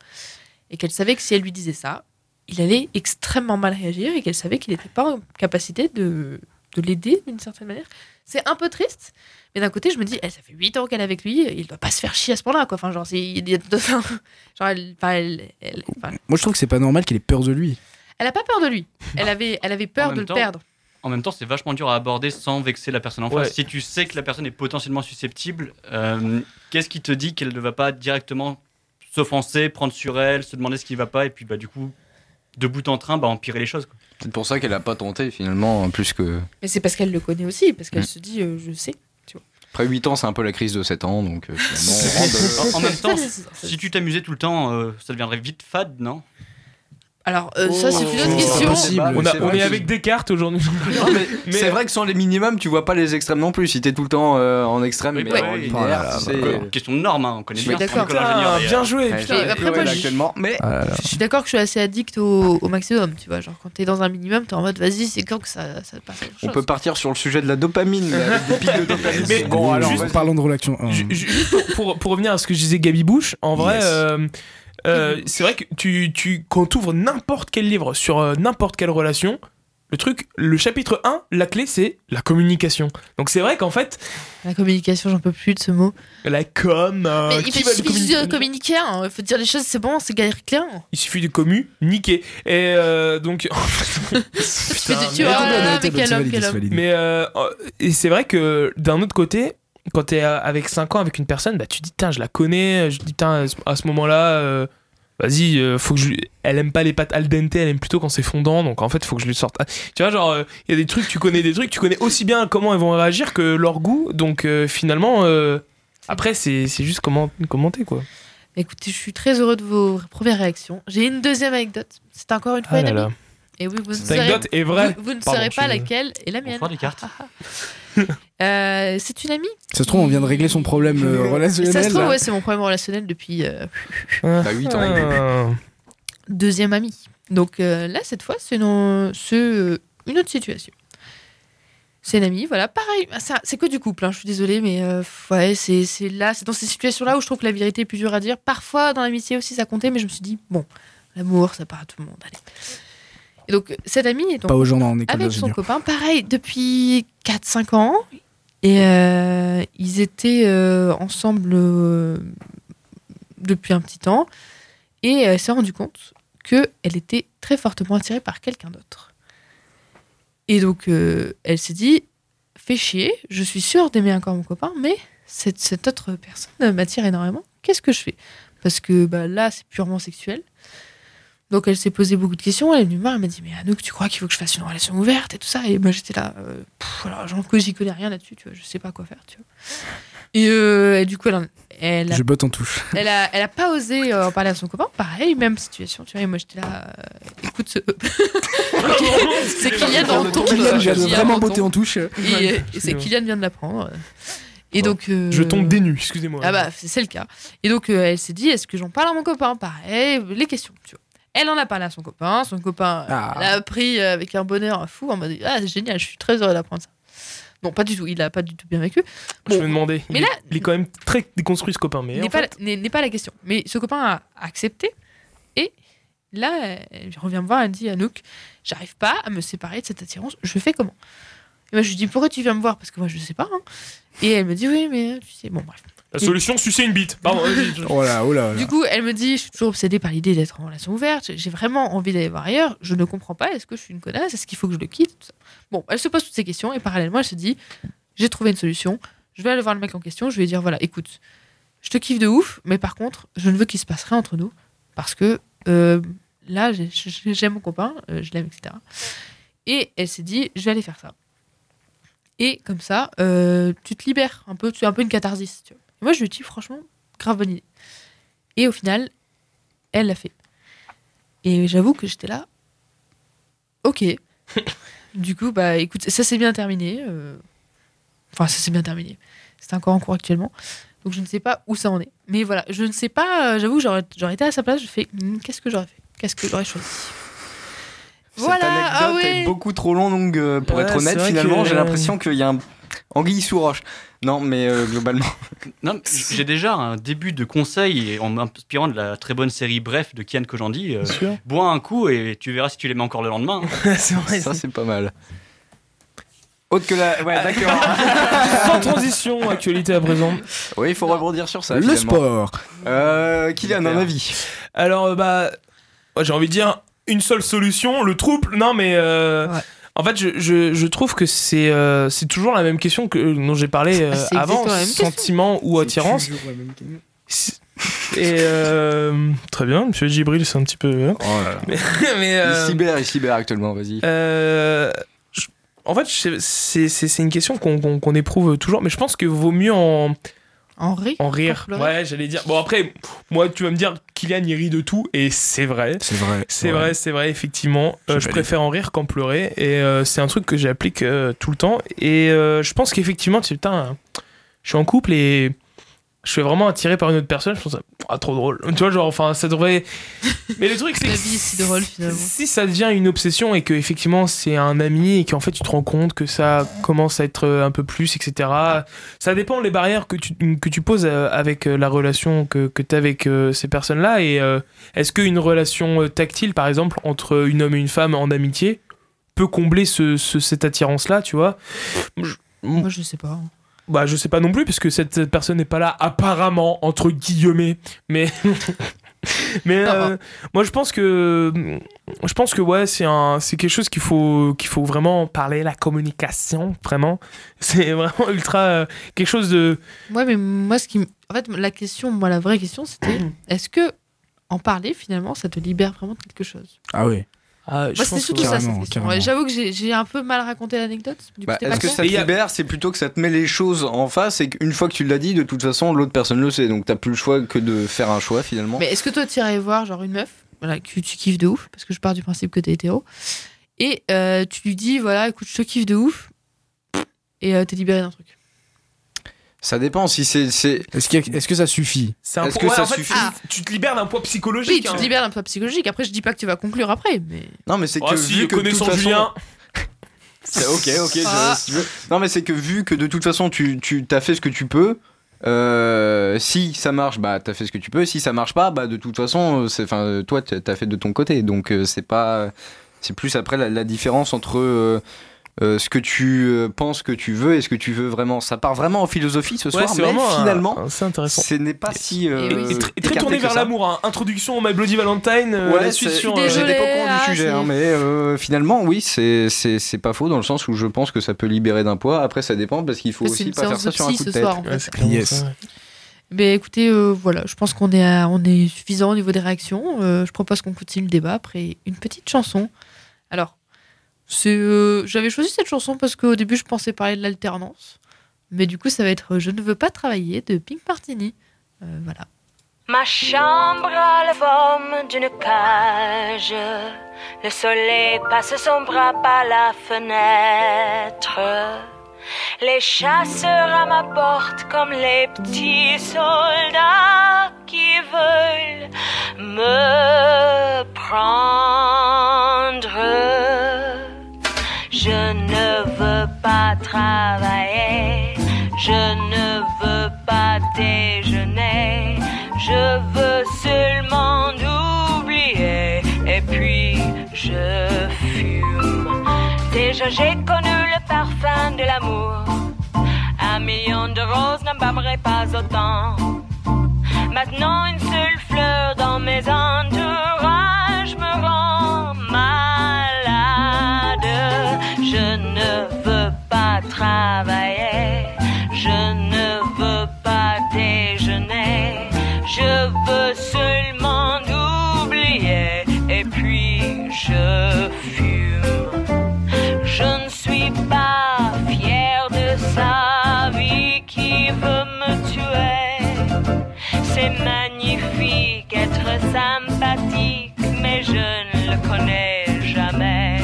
et qu'elle savait que si elle lui disait ça, il allait extrêmement mal réagir et qu'elle savait qu'il n'était pas en capacité de, de l'aider d'une certaine manière. C'est un peu triste, mais d'un côté, je me dis, elle, ça fait 8 ans qu'elle est avec lui, il doit pas se faire chier à ce point-là, quoi. Enfin, genre, c'est, il y a- enfin, genre, elle, elle, elle- enfin, Moi, je trouve que c'est pas normal qu'il ait peur de lui. elle a pas peur de lui. Elle avait, elle avait peur de le perdre. En même temps, c'est vachement dur à aborder sans vexer la personne en face. Ouais. Si tu sais que la personne est potentiellement susceptible, euh, qu'est-ce qui te dit qu'elle ne va pas directement s'offenser, prendre sur elle, se demander ce qui va pas, et puis bah du coup, de bout en train, bah empirer les choses. quoi. C'est pour ça qu'elle a pas tenté finalement, plus que. Mais c'est parce qu'elle le connaît aussi, parce qu'elle Mm. se dit, euh, je sais. Après 8 ans, c'est un peu la crise de 7 ans, donc euh, finalement, on rentre En, en même temps, si tu t'amusais tout le temps, euh, ça deviendrait vite fade, non? Alors, euh, ça, c'est une autre Oh, question. c'est possible. On, a- est avec Descartes aujourd'hui. Non, mais Mais- c'est vrai que sans les minimums, tu vois pas les extrêmes non plus. Si t'es tout le temps euh, en extrême, Oui, mais en linéaire, Oh là là, tu sais, bah, euh, Question de normes, hein, on connaît Je bien. suis d'accord. en école d'ingénieur, Putain, d'ailleurs. bien joué. ouais, putain. Mais après, ouais, moi, là, je- actuellement, mais là là. Je suis d'accord que je suis assez addict au, au maximum, tu vois. Genre, quand t'es dans un minimum, t'es en mode, vas-y, c'est quand que ça, ça passe à autre on chose. peut partir sur le sujet de la dopamine, mais avec des pics de dopamine. Mais bon, alors, juste- vas-y. de relation. euh, Ju- ju- Juste pour, pour, pour revenir à ce que je disais Gabi Bush, en vrai, Yes. euh, euh, c'est vrai que tu, tu, quand tu ouvres n'importe quel livre sur euh, n'importe quelle relation, le truc, le chapitre 1, la clé c'est la communication. Donc c'est vrai qu'en fait, La communication, j'en peux plus de ce mot. la com. euh, Mais il qui suffit de communiquer? hein. il faut dire les choses, c'est bon, c'est clair. Il suffit de communiquer. Et euh, donc. tu fais du- tu mais- vois, et c'est vrai que d'un autre côté, quand t'es euh, avec 5 ans avec une personne, bah, tu te dis, tiens, je la connais, je dis, tiens, à ce moment-là, euh, vas-y, euh, faut que je. Elle aime pas les pâtes al dente, elle aime plutôt quand c'est fondant, donc en fait, faut que je lui sorte. Ah, Tu vois, genre, euh, il y a des trucs, tu connais des trucs, tu connais aussi bien comment elles vont réagir que leur goût, donc euh, finalement, euh, après, c'est c'est juste comment commenter, quoi. Écoutez, je suis très heureux de vos premières réactions. J'ai une deuxième anecdote. C'est encore une fois Ah une là amie. là. Et oui, vous ne anecdote est vraie. vous, vous ne Pardon, saurez pas laquelle est la mienne. Bonsoir, Descartes. Euh, c'est une amie. Ça se trouve, on vient de régler son problème euh, relationnel. Ça se trouve, là. ouais, c'est mon problème relationnel depuis euh, T'as 8 ans. Ah. deuxième amie. Donc euh, là, cette fois, c'est une, c'est, euh, une autre situation. C'est une amie, voilà, pareil, ça- c'est que du couple, hein, je suis désolée, mais euh, ouais, c'est c'est là, c'est dans ces situations-là où je trouve que la vérité est plus dure à dire. Parfois, dans l'amitié aussi, ça comptait, mais je me suis dit, bon, l'amour, ça part à tout le monde, allez. Et donc, cette amie est donc Pas aux gens en école avec son copain, pareil, depuis 4-5 ans. Et euh, ils étaient euh, ensemble euh, depuis un petit temps. Et elle s'est rendue compte qu'elle était très fortement attirée par quelqu'un d'autre. Et donc, elle s'est dit Fais chier, je suis sûre d'aimer encore mon copain, mais cette, cette autre personne m'attire énormément. Qu'est-ce que je fais? Parce que bah, là, c'est purement sexuel. Donc elle s'est posé beaucoup de questions, elle est venue me voir, elle m'a dit mais Anouk tu crois qu'il faut que je fasse une relation ouverte et tout ça? Et moi j'étais là, euh, pff, alors j'en j'y connais rien là-dessus, tu vois, je sais pas quoi faire, tu vois. Et, euh, et du coup elle, en- elle, a, Je botte en touche. elle, a, elle a pas osé euh, en parler à son copain, pareil, même situation, tu vois, et moi j'étais là, euh, écoute, ce- c'est Kylian dans ton Kylian vient de vraiment botter en touche. et, euh, et c'est Kylian vient de l'apprendre. Et donc euh, Je tombe des nues, excusez-moi. ah bah c'est c'est le cas. Et donc euh, elle s'est dit est-ce que j'en parle à mon copain? Pareil, les questions. Tu vois. Elle en a parlé à son copain. Son copain Ah. l'a appris euh, avec un bonheur fou en mode ah c'est génial, je suis très heureux d'apprendre ça. Non pas du tout, il a pas du tout bien vécu. Je me demandais. mais il, là- est, il est quand même très déconstruit ce copain, mais n'est pas, fait, pas la question. Mais ce copain a accepté et là elle revient me voir, elle dit Anouk, j'arrive pas à me séparer de cette attirance. Je fais comment? Moi, je lui dis pourquoi tu viens me voir? Parce que moi, je sais pas. hein. Et elle me dit oui, mais tu sais, bon, bref. La solution, sucer une bite. Pardon. Oh là, oh là, oh là. Du coup, elle me dit je suis toujours obsédée par l'idée d'être en relation ouverte. J'ai vraiment envie d'aller voir ailleurs. Je ne comprends pas. Est-ce que je suis une connasse? Est-ce qu'il faut que je le quitte? Tout ça. Bon, elle se pose toutes ces questions et parallèlement, elle se dit j'ai trouvé une solution. Je vais aller voir le mec en question. Je vais lui dire voilà, écoute, je te kiffe de ouf, mais par contre, je ne veux qu'il se passe rien entre nous parce que euh, là, j'ai- j'ai- j'aime mon copain, euh, je l'aime, etc. Et elle s'est dit je vais aller faire ça. Et comme ça, euh, tu te libères un peu, tu es un peu une catharsis. Tu vois. Et moi, je lui dis franchement, grave bonne idée. Et au final, elle l'a fait. Et j'avoue que j'étais là. Ok. du coup, bah écoute, ça s'est bien terminé. euh, Enfin, ça s'est bien terminé. C'est encore en cours actuellement. Donc je ne sais pas où ça en est. Mais voilà, je ne sais pas. euh, J'avoue que j'aurais j'aurais été à sa place. Je fais hmm, qu'est-ce que j'aurais fait? Qu'est-ce que j'aurais choisi? Cette Voilà, anecdote ah ouais. est beaucoup trop longue euh, pour Ouais, être honnête. Finalement, que- j'ai l'impression qu'il y a un anguille sous roche. Non, mais euh, globalement. Non, j'ai déjà un début de conseil en m'inspirant de la très bonne série Bref de Kian Kojandi. euh, sûr. bois un coup et tu verras si tu les mets encore le lendemain. c'est vrai. Ça, c'est pas mal. Autre que la. Ouais, d'accord. Sans transition, actualité à présent. oui, il faut rebondir sur ça. Le finalement. sport. Euh, Kylian, un avis Alors, euh, bah, moi, j'ai envie de dire une seule solution, le trouble. Non, mais euh, Ouais. en fait, je, je, je trouve que c'est euh, c'est toujours la même question que dont j'ai parlé euh, avant, sentiment ou attirance. C'est- Et euh, très bien, Monsieur Gibril, c'est un petit peu. hein. Oh là là. Mais, mais, euh, Il cyber, il cyber actuellement, vas-y. euh, en fait, c'est une question qu'on qu'on- qu'on éprouve toujours, mais je pense que vaut mieux en, En rire en rire. Ouais, j'allais dire. Bon, après, moi, tu vas me dire, Kylian, il rit de tout, et c'est vrai. C'est vrai. C'est Ouais. vrai, c'est vrai, effectivement. Euh, Je préfère en rire qu'en pleurer. Et euh, c'est un truc que j'applique euh, tout le temps. Et euh, je pense qu'effectivement, tu sais, putain, je suis en couple et je suis vraiment attiré par une autre personne. Je pense, ah, trop drôle. Tu vois, genre, enfin, ça devrait. Mais le truc, c'est La que vie est si drôle finalement. si ça devient une obsession et que effectivement c'est un ami et qu'en fait tu te rends compte que ça commence à être euh, un peu plus, etc. Ça dépend les barrières que tu, que tu poses euh, avec euh, la relation que, que tu as avec ces personnes-là. Et euh, est-ce qu'une relation tactile, par exemple, entre une homme et une femme en amitié, peut combler ce, ce- cette attirance-là, tu vois? Je- Moi, je sais pas. Bah, je sais pas non plus, puisque cette personne n'est pas là, apparemment, entre guillemets. Mais. Mais euh, moi, je pense que. Je pense que, ouais, c'est un, c'est quelque chose qu'il faut, qu'il faut vraiment parler, la communication, vraiment. C'est vraiment ultra. euh, quelque chose de. Ouais, mais moi, ce qui. En fait, la question, moi, la vraie question, c'était est-ce que en parler, finalement, ça te libère vraiment de quelque chose? Ah oui. Ah, Moi, c'était surtout ça. Ouais, J'avoue que j'ai un peu mal raconté l'anecdote. Bah, Est-ce que ça te libère C'est plutôt que ça te met les choses en face et qu'une fois que tu l'as dit, de toute façon, l'autre personne le sait. Donc t'as plus le choix que de faire un choix finalement. Mais est-ce que toi, tu irais voir genre une meuf, voilà, que tu kiffes de ouf, parce que je pars du principe que t'es hétéro, et euh, tu lui dis, voilà, écoute, je te kiffe de ouf, et euh, t'es libéré d'un truc. Ça dépend si c'est. c'est- Est-ce qu'il y a- est-ce que ça suffit? C'est un Est-ce poids- que ouais, ça en fait, suffit? tu- Tu te libères d'un poids psychologique. Oui, tu hein. te libères d'un poids psychologique. Après, je dis pas que tu vas conclure après, mais. Non, mais c'est Oh, que si, vu que de toute connaissant façon. Ok, ok, Ah. Non, mais c'est que vu que de toute façon, tu, tu as fait ce que tu peux. euh, si ça marche, bah t'as fait ce que tu peux. Si ça marche pas, bah de toute façon, euh, c'est, enfin, toi t'as t'as fait de ton côté. Donc euh, c'est pas, c'est plus après la, la différence entre euh, euh, ce que tu euh, penses que tu veux et ce que tu veux vraiment. Ça part vraiment en philosophie ce Ouais, soir, c'est mais finalement, un- intéressant. ce n'est pas si. euh, Et très, tourné vers l'amour. hein. Introduction au My Bloody Valentine. euh, Ouais, la suite sur. J'étais pas au courant ah, du sujet, hein, mais euh, finalement, oui, c'est pas faux dans le sens où je pense que ça peut libérer d'un poids. Après, ça dépend parce qu'il faut aussi pas faire ça sur un coup de ce tête. soir, en fait. Yes. ouais. Ben écoutez, euh, voilà, je pense qu'on est, à- on est suffisant au niveau des réactions. Euh, je propose qu'on continue le débat après une petite chanson. Alors, euh, j'avais choisi cette chanson parce qu'au début je pensais parler de l'alternance, mais du coup ça va être Je ne veux pas travailler de Pink Martini. Euh, voilà. Ma chambre a la forme d'une cage. Le soleil passe son bras par la fenêtre. Les chasseurs à ma porte comme les petits soldats qui veulent me prendre. Travailler, je ne veux pas déjeuner, je veux seulement oublier et puis je fume. Déjà j'ai connu le parfum de l'amour. Un million de roses n'embâmerait pas autant. Maintenant, une seule fleur dans mes entourages je veux seulement oublier. Et puis je fume. Je ne suis pas fière de sa vie qui veut me tuer. C'est magnifique être sympathique, mais je ne le connais jamais.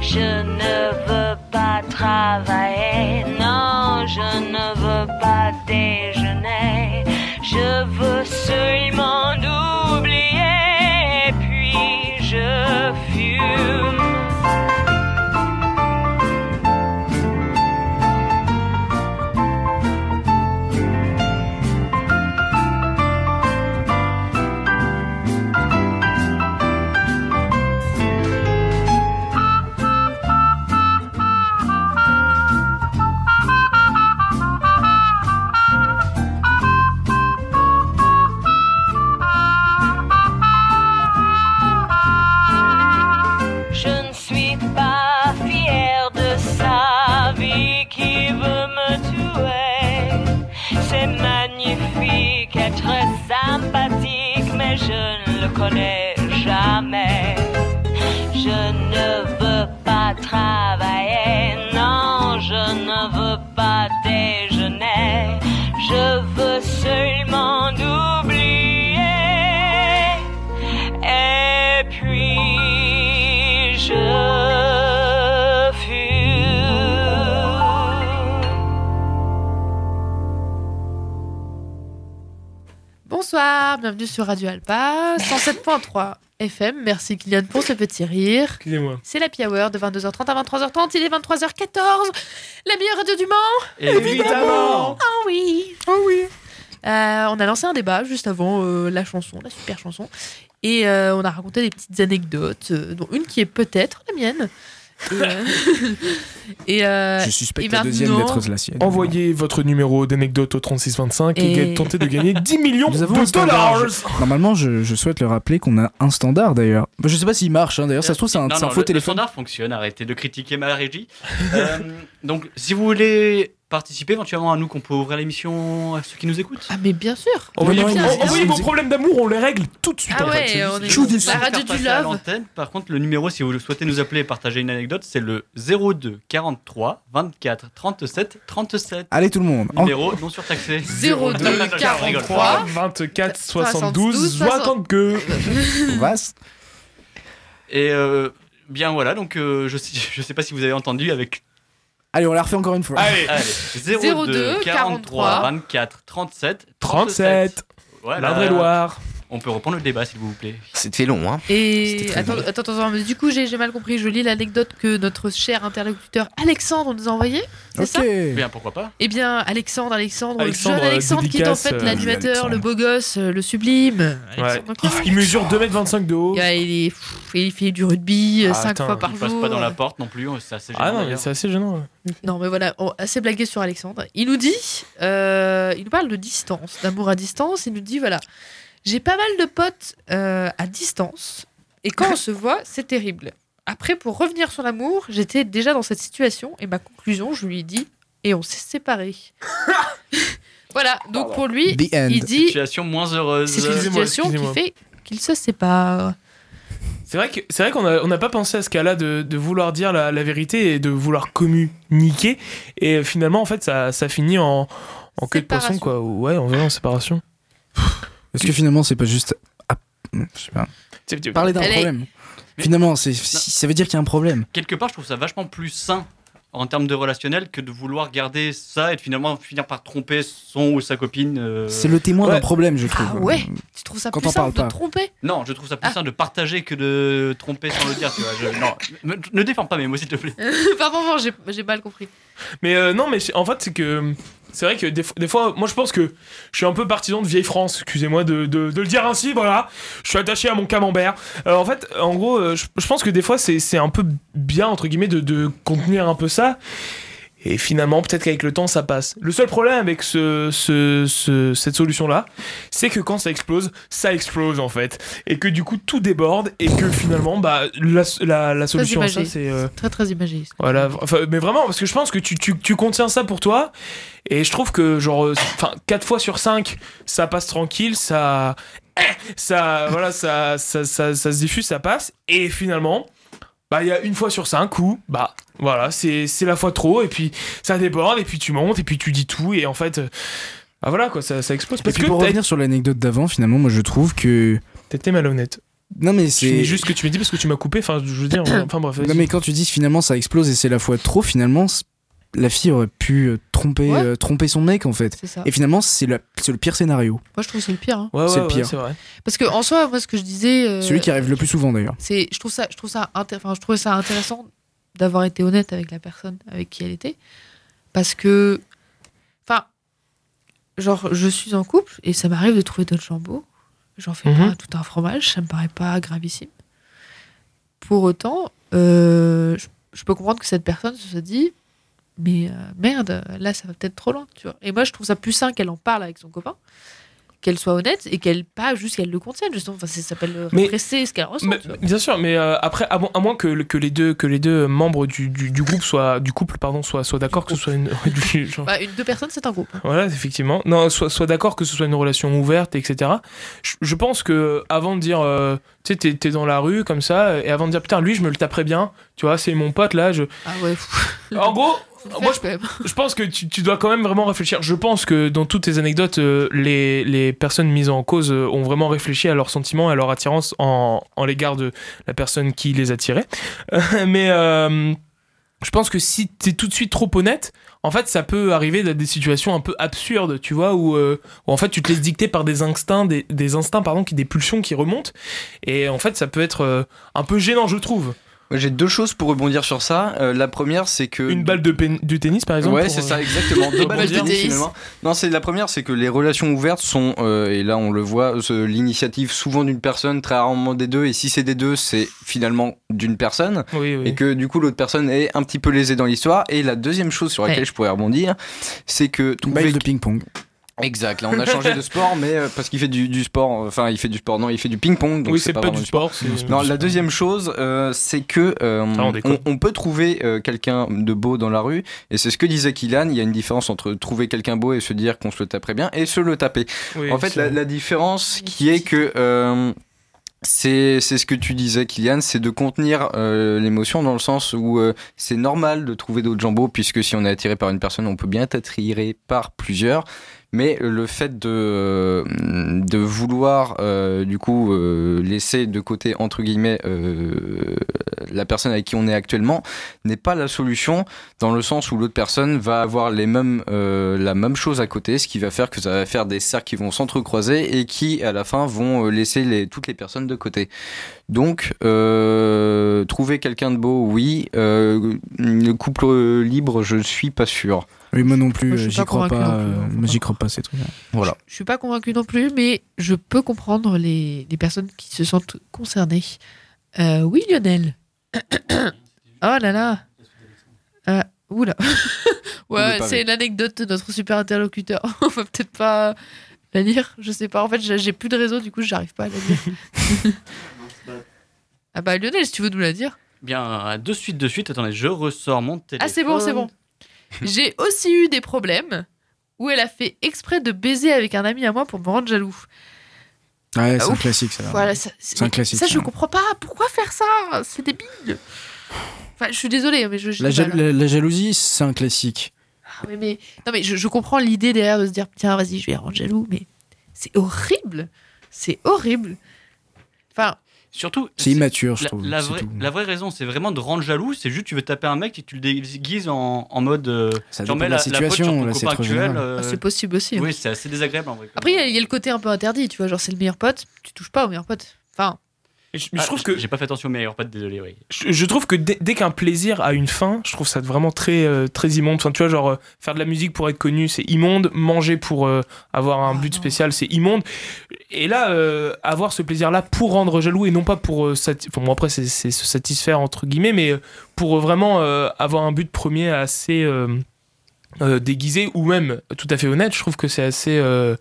Je ne veux pas travailler, non, je ne veux bienvenue sur Radio Alpa, 107.3 FM. Merci Kylian pour ce petit rire. Excusez-moi. C'est la Hour de 22h30 à 23h30. Il est 23h14. La meilleure radio du Mans. Évidemment Ah oui. Oh oui. Euh, on a lancé un débat juste avant euh, la chanson, la super chanson. Et euh, on a raconté des petites anecdotes, dont une qui est peut-être la mienne. Et, euh, et, euh, Je suspecte et la deuxième d'être la sienne. Envoyez votre numéro d'anecdote au 3625 et, Et- tentez de gagner 10 millions Nous avons de standard. dollars Normalement, je, je souhaite le rappeler qu'on a un standard d'ailleurs. Bah, Je sais pas s'il marche, hein, d'ailleurs, ça se trouve, c'est un, Non, c'est un non, faux le- téléphone. Le standard fonctionne, arrêtez de critiquer ma régie. Euh, donc, si vous voulez participer éventuellement à nous, qu'on peut ouvrir l'émission à ceux qui nous écoutent. Ah mais bien sûr. Envoyez, bien. envoyez il- vos problèmes d'amour, on les règle tout de suite. Ah en fait. ouais, C'est- on est du la radio du love. l'antenne, Par contre, le numéro, si vous souhaitez nous appeler et partager une anecdote, c'est le 02 43 24 37 37. Allez tout le monde. En- Numéro non surtaxé. 02 Non, non, non, je rigole. 43 24 72, 72 52. Vaste. Et euh, bien voilà, donc euh, je, sais, je sais pas si vous avez entendu avec Allez, on la refait encore une fois. Allez, Allez, 02 43 24 37 37. Voilà. L'Indre-et-Loire. On peut reprendre le débat s'il vous plaît. C'était long, hein Et attends, long. attends, attends, mais du coup j'ai mal compris. Je lis l'anecdote que notre cher interlocuteur Alexandre nous a envoyée. C'est ça? Ok. Bien pourquoi pas Eh bien, Alexandre, Alexandre, Alexandre, le jeune Alexandre qui est en fait euh, l'animateur, le beau gosse, euh, le sublime. Ouais. Alexandre Il, il mesure 2m25 de haut. Il, a- il est, pff, il fait du rugby Ah, 5 attends, fois par Il jour. passe pas dans la porte non plus, c'est assez Ah gênant, non, mais d'ailleurs. c'est assez gênant. ouais. Non, mais voilà, on- assez blagué sur Alexandre. Il nous dit, euh, il nous parle de distance, d'amour à distance. Il nous dit voilà, j'ai pas mal de potes euh, à distance et quand on se voit, c'est terrible. Après, pour revenir sur l'amour, j'étais déjà dans cette situation et ma conclusion, je lui ai dit et on s'est séparés. voilà, donc pour lui, The end. il dit Situation moins heureuse. c'est une situation qui fait qu'il se sépare. C'est vrai que c'est vrai qu'on a- on n'a pas pensé à ce cas-là de, de vouloir dire la, la vérité et de vouloir communiquer et finalement en fait ça, ça finit en, en queue de poisson quoi ouais en, en séparation. Est-ce que finalement, c'est pas juste. ah, je sais pas. Parler d'un Allez. problème. Mais- Finalement, c'est, ça veut dire qu'il y a un problème. Quelque part, je trouve ça vachement plus sain en termes de relationnel que de vouloir garder ça et de finalement finir par tromper son ou sa copine. euh. C'est le témoin ouais. d'un problème, je trouve. Ah ouais Tu trouves ça Quand plus on parle simple de pas. tromper? Non, je trouve ça plus Ah. sain de partager que de tromper sans le dire. Tu vois. Je- non, me- ne défends pas mes mots, s'il te plaît. Pardon, non, j'ai j'ai mal compris. Mais euh, non mais c'est- en fait c'est que c'est vrai que des, fois- moi je pense que je suis un peu partisan de vieille France, excusez-moi de, le dire ainsi, voilà. Je suis attaché à mon camembert. Euh, en fait, en gros, euh, je, pense que des fois c'est un peu bien, entre guillemets, de contenir un peu ça. Et finalement, peut-être qu'avec le temps, ça passe. Le seul problème avec ce, ce- ce- cette solution-là, c'est que quand ça explose, ça explose en fait. Et que du coup, tout déborde et que finalement, bah, la, la, la solution à ça, imagé. c'est... euh, Très très imagé. voilà, enfin, mais vraiment, parce que je pense que tu, tu, tu contiens ça pour toi, et je trouve que, genre, euh, enfin, 4 fois sur 5, ça passe tranquille, ça. Ça, voilà, ça, ça, ça, ça se diffuse, ça passe, et finalement, bah, il y a une fois sur 5 où, bah, voilà, c'est c'est la fois trop, et puis ça déborde, et puis tu montes, et puis tu dis tout, et en fait. Bah voilà quoi, ça, ça explose. Et Parce puis que pour revenir sur l'anecdote d'avant, finalement, moi je trouve que. t'étais malhonnête. Non mais c'est. juste ce que tu me dis parce que tu m'as coupé, enfin, je veux dire, enfin bref. Non mais quand tu dis finalement ça explose et c'est la fois trop, finalement, la fille aurait pu euh, tromper, Ouais. euh, tromper son mec en fait. Et finalement, c'est le pire scénario. Moi, je trouve que c'est le pire. hein. Ouais, ouais, c'est le pire. vrai. Parce que en soi, moi, ce que je disais. euh, Celui qui arrive le plus souvent d'ailleurs. c'est je trouve ça je trouve ça je trouvais ça intéressant d'avoir été honnête avec la personne avec qui elle était parce que enfin genre je suis en couple et ça m'arrive de trouver d'autres jambons j'en fais Mhm. pas tout un fromage ça me paraît pas gravissime pour autant euh, je, je peux comprendre que cette personne se soit dit mais euh, merde là ça va peut-être trop loin tu vois. Et moi je trouve ça plus sain qu'elle en parle avec son copain qu'elle soit honnête et qu'elle pas juste qu'elle le contienne justement. Enfin ça s'appelle Mais- répresser ce qu'elle ressent Mais- tu vois. bien sûr, mais euh, après, à, moins- à moins que, le- que les deux que les deux membres du, du, du groupe soient du couple pardon soient, soient d'accord que ce soit une genre- Bah, une deux personnes c'est un groupe. Voilà effectivement. Non soit, soit d'accord que ce soit une relation ouverte etc. Je, je pense que avant de dire euh, tu sais t'es, t'es dans la rue comme ça et avant de dire putain lui je me le taperais bien tu vois c'est mon pote là je ah ouais en gros moi je je pense que tu, tu dois quand même vraiment réfléchir. Je pense que dans toutes tes anecdotes, euh, les, les personnes mises en cause euh, ont vraiment réfléchi à leurs sentiments et à leur attirance en, en l'égard de la personne qui les attirait. Euh, mais je pense que si t'es tout de suite trop honnête, en fait, ça peut arriver dans des situations un peu absurdes, tu vois, où, euh, où en fait tu te laisses dicter par des instincts, des, des instincts, pardon, qui des pulsions qui remontent. Et en fait, ça peut être euh, un peu gênant, je trouve. J'ai deux choses pour rebondir sur ça. Euh, la première, c'est que. Une balle de, pen- de tennis, par exemple. Ouais, c'est euh, ça, exactement. Deux balles de tennis, finalement. Non, c'est la première, c'est que les relations ouvertes sont, euh, et là on le voit, l'initiative souvent d'une personne, très rarement des deux, et si c'est des deux, c'est finalement d'une personne, Oui, oui. et que du coup l'autre personne est un petit peu lésée dans l'histoire. Et la deuxième chose sur laquelle Ouais. je pourrais rebondir, c'est que trouver Balle de ping-pong. Exact, là on a changé de sport, mais euh, parce qu'il fait du, du sport, enfin il fait du sport, non, il fait du ping-pong, donc oui, c'est pas, du sport. c'est- non, la deuxième chose, euh, c'est que euh, Ah, on déconne. on, on peut trouver euh, quelqu'un de beau dans la rue, et c'est ce que disait Kylian. Il y a une différence entre trouver quelqu'un beau et se dire qu'on se le taperait bien, et se le taper. Oui, en fait, la, la différence qui est que euh, c'est c'est ce que tu disais, Kylian, c'est de contenir euh, l'émotion dans le sens où euh, c'est normal de trouver d'autres gens beaux, puisque si on est attiré par une personne, on peut bien être attiré par plusieurs. Mais le fait de, euh, vouloir euh, du coup euh, laisser de côté entre guillemets la personne avec qui on est actuellement n'est pas la solution dans le sens où l'autre personne va avoir les mêmes la même chose à côté, ce qui va faire que ça va faire des cercles qui vont s'entrecroiser et qui à la fin vont laisser toutes les personnes de côté. Donc trouver quelqu'un de beau, oui. Le couple libre, je suis pas sûr. Oui, moi non plus, je euh, j'y crois convaincu pas. euh, hein, j'y crois pas ces trucs-là. Voilà. Je suis pas convaincue non plus, mais je peux comprendre les, les personnes qui se sentent concernées. Euh, oui, Lionel. oh là là. Euh, oula. Ouais, c'est l'anecdote de notre super interlocuteur. On va peut-être pas la lire. Je sais pas. En fait, j'ai j'ai plus de réseau, du coup, j'arrive pas à la lire. ah bah, Lionel, si tu veux nous la dire. Bien, de suite, de suite, attendez, je ressors mon téléphone. Ah, c'est bon, c'est bon. J'ai aussi eu des problèmes où elle a fait exprès de baiser avec un ami à moi pour me rendre jaloux. Ouais, c'est Ah, un classique ça. Voilà, ça, C'est un classique, Ça, je comprends pas. Pourquoi faire ça? C'est débile. Enfin, je suis désolée, mais je. je La, jalousie, c'est un classique. Ah, mais, mais- non, mais je, je comprends l'idée derrière de se dire tiens, vas-y, je vais rendre jaloux, mais c'est horrible. C'est horrible. Enfin, Surtout, C'est immature, je la, trouve. la vraie, tout. la vraie raison, c'est vraiment de rendre jaloux. C'est juste tu veux taper un mec et tu le déguises en, en mode. euh, Ça dépend de la situation, là, c'est euh, c'est possible aussi. hein. oui, c'est assez désagréable en vrai. Après, il y, y a le côté un peu interdit, tu vois, genre c'est le meilleur pote, tu touches pas au meilleur pote. Enfin, je, mais je Ah, trouve que J'ai pas fait attention aux meilleurs potes, désolé, oui. je, je trouve que dès, dès qu'un plaisir a une fin, je trouve ça vraiment très euh, très immonde. Enfin, tu vois, genre euh, faire de la musique pour être connu, c'est immonde. Manger pour euh, avoir un Ah, but non. spécial, c'est immonde. Et là, euh, avoir ce plaisir-là pour rendre jaloux et non pas pour euh, enfin, bon après c'est c'est se satisfaire entre guillemets, mais euh, pour vraiment euh, avoir un but premier assez euh, euh, déguisé ou même tout à fait honnête, je trouve que c'est assez euh,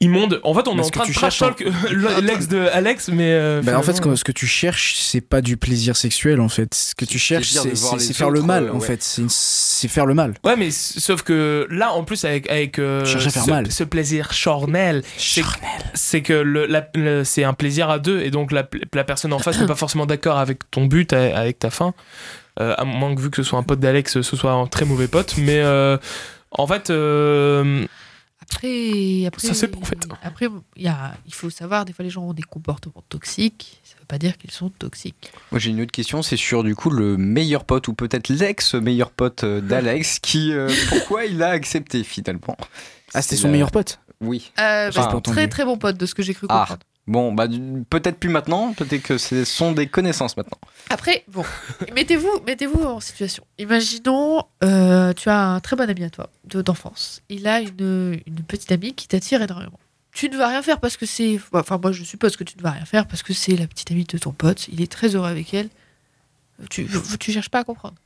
immonde. En fait, on Mais est en train de tu trash cherches talk l'ex de Alex, mais euh, Bah, en fait, ce que, ce que tu cherches, c'est pas du plaisir sexuel en fait. Ce que tu cherches, c'est faire le mal euh, en fait. C'est faire le mal. Ouais, mais sauf que là, en plus, avec, avec euh, à faire ce, mal. ce plaisir charnel, c'est que le, la- le- c'est un plaisir à deux et donc la, la personne en face n'est pas forcément d'accord avec ton but, a- avec ta fin. Euh, à moins que vu que ce soit un pote d'Alex, ce soit un très mauvais pote. Mais euh, en fait, euh, Après, après, Ça, c'est bon, en fait. Après, il y a, il faut savoir, des fois, les gens ont des comportements toxiques. Ça veut pas dire qu'ils sont toxiques. Moi j'ai une autre question, c'est sur du coup le meilleur pote ou peut-être l'ex meilleur pote euh, d'Alex qui euh, pourquoi il a accepté finalement? Ah, c'était C'est son la- meilleur pote? Oui. Euh, bah, entendu. très très bon pote de ce que j'ai cru Ah. Bon bah peut-être plus maintenant, peut-être que ce sont des connaissances maintenant. Après, bon, mettez-vous mettez-vous en situation. Imaginons, euh, tu as un très bon ami à toi de- d'enfance. Il a une, une petite amie qui t'attire énormément. Tu ne vas rien faire parce que c'est. Enfin, moi, je suppose que tu ne vas rien faire parce que c'est la petite amie de ton pote. Il est très heureux avec elle. Tu, tu cherches pas à comprendre.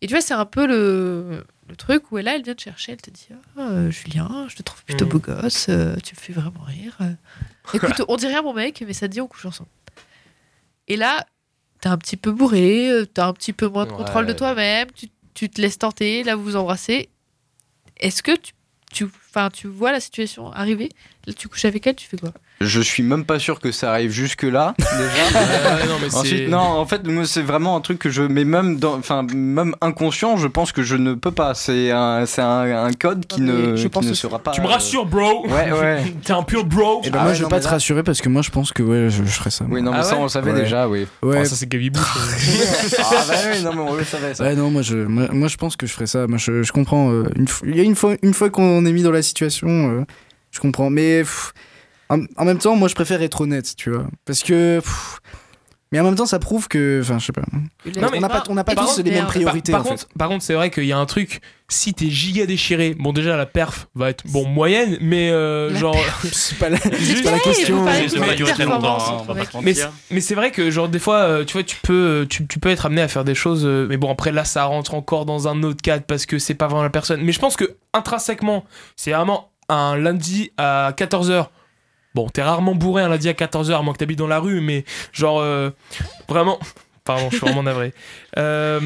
Et tu vois, c'est un peu le, le truc où elle, là, elle vient te chercher. Elle te dit Ah, euh, Julien, je te trouve plutôt Mhm. beau gosse. euh, tu me fais vraiment rire. Écoute, on dit rien, mon mec, mais ça te dit, on couche ensemble. Et là, t'es un petit peu bourré, euh, t'as un petit peu moins de contrôle de toi-même, tu, tu te laisses tenter, là vous vous embrassez. Est-ce que tu, tu, tu vois la situation arriver? Là, tu couches avec elle, tu fais quoi? Je suis même pas sûr que ça arrive jusque là déjà. euh, non, mais Ensuite, non, en fait, moi, c'est vraiment un truc que je. Mais même, dans, enfin, même inconscient, je pense que je ne peux pas. C'est un, c'est un, un code qui mais ne, je qui pense ne sera pas. tu me rassures, bro. Ouais, ouais. T'es un pur bro. Et ben Ah moi, ouais, je vais pas te là- rassurer parce que moi, je pense que ouais, je, je ferais ça. moi. Oui, non, mais Ah ça, ouais on le savait Ouais. déjà, oui. Ouais. Oh, ça, c'est Gaby Bush. ah, bah oui, non, mais on le savait, ça. Ouais, non, moi je, moi, moi, je pense que je ferais ça. Moi, je, je comprends. euh, une fois- il y a une fois, une fois qu'on est mis dans la situation, euh, je comprends. Mais pff, en, en même temps, moi, je préfère être honnête, tu vois. Parce que. pff, mais en même temps, ça prouve que. Enfin, je sais pas. Non, mais- on n'a pas, on n'a pas tous contre, les mêmes par- priorités, par, en fait. contre, par contre, c'est vrai qu'il y a un truc. Si t'es giga déchiré, bon déjà la perf va être bon moyenne, mais euh, genre. C'est pas la, Juste- pas la question. Ça va Mais durer très longtemps, c'est vrai que genre des fois, euh, tu vois, tu peux, euh, tu, tu peux être amené à faire des choses. euh, mais bon après là, ça rentre encore dans un autre cadre parce que c'est pas vraiment la personne. Mais je pense que intrinsèquement, c'est vraiment un lundi à 14h. Bon, t'es rarement bourré un lundi à 14h, à moins que t'habites dans la rue, mais genre euh, vraiment. Pardon, je suis vraiment navré. Euh,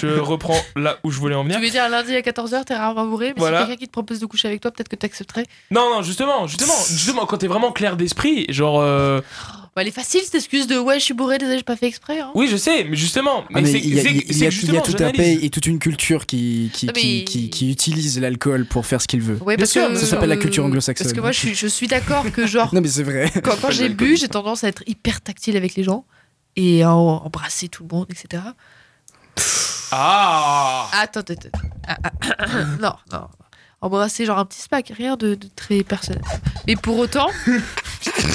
je reprends là où je voulais en venir. Tu veux dire lundi à 14h, t'es rarement bourré, mais Voilà. si quelqu'un qui te propose de coucher avec toi, peut-être que t'accepterais. Non, non, justement, justement, justement, quand t'es vraiment clair d'esprit, genre. euh, Bah, elle est facile cette excuse de ouais, je suis bourré, désolé, j'ai pas fait exprès. Hein. Oui, je sais, mais justement. Ah, Mais, mais c'est il y a, c'est- il y a- c'est il y a justement, tout un j'analyse. pays et toute une culture qui, qui, Ah, mais- qui, qui, qui utilise l'alcool pour faire ce qu'il veut. Ouais, Bien parce sûr, que, ça s'appelle la euh, culture anglo-saxonne. Parce que moi, je suis, je suis d'accord que genre, Non, mais c'est vrai. quand, quand j'ai bu, j'ai tendance à être hyper tactile avec les gens et à en- embrasser tout le monde, etc. Ah Attends, attends, attends. Ah, ah, non, non. Embrasser genre un petit smack, rien de, de très personnel. Mais pour autant,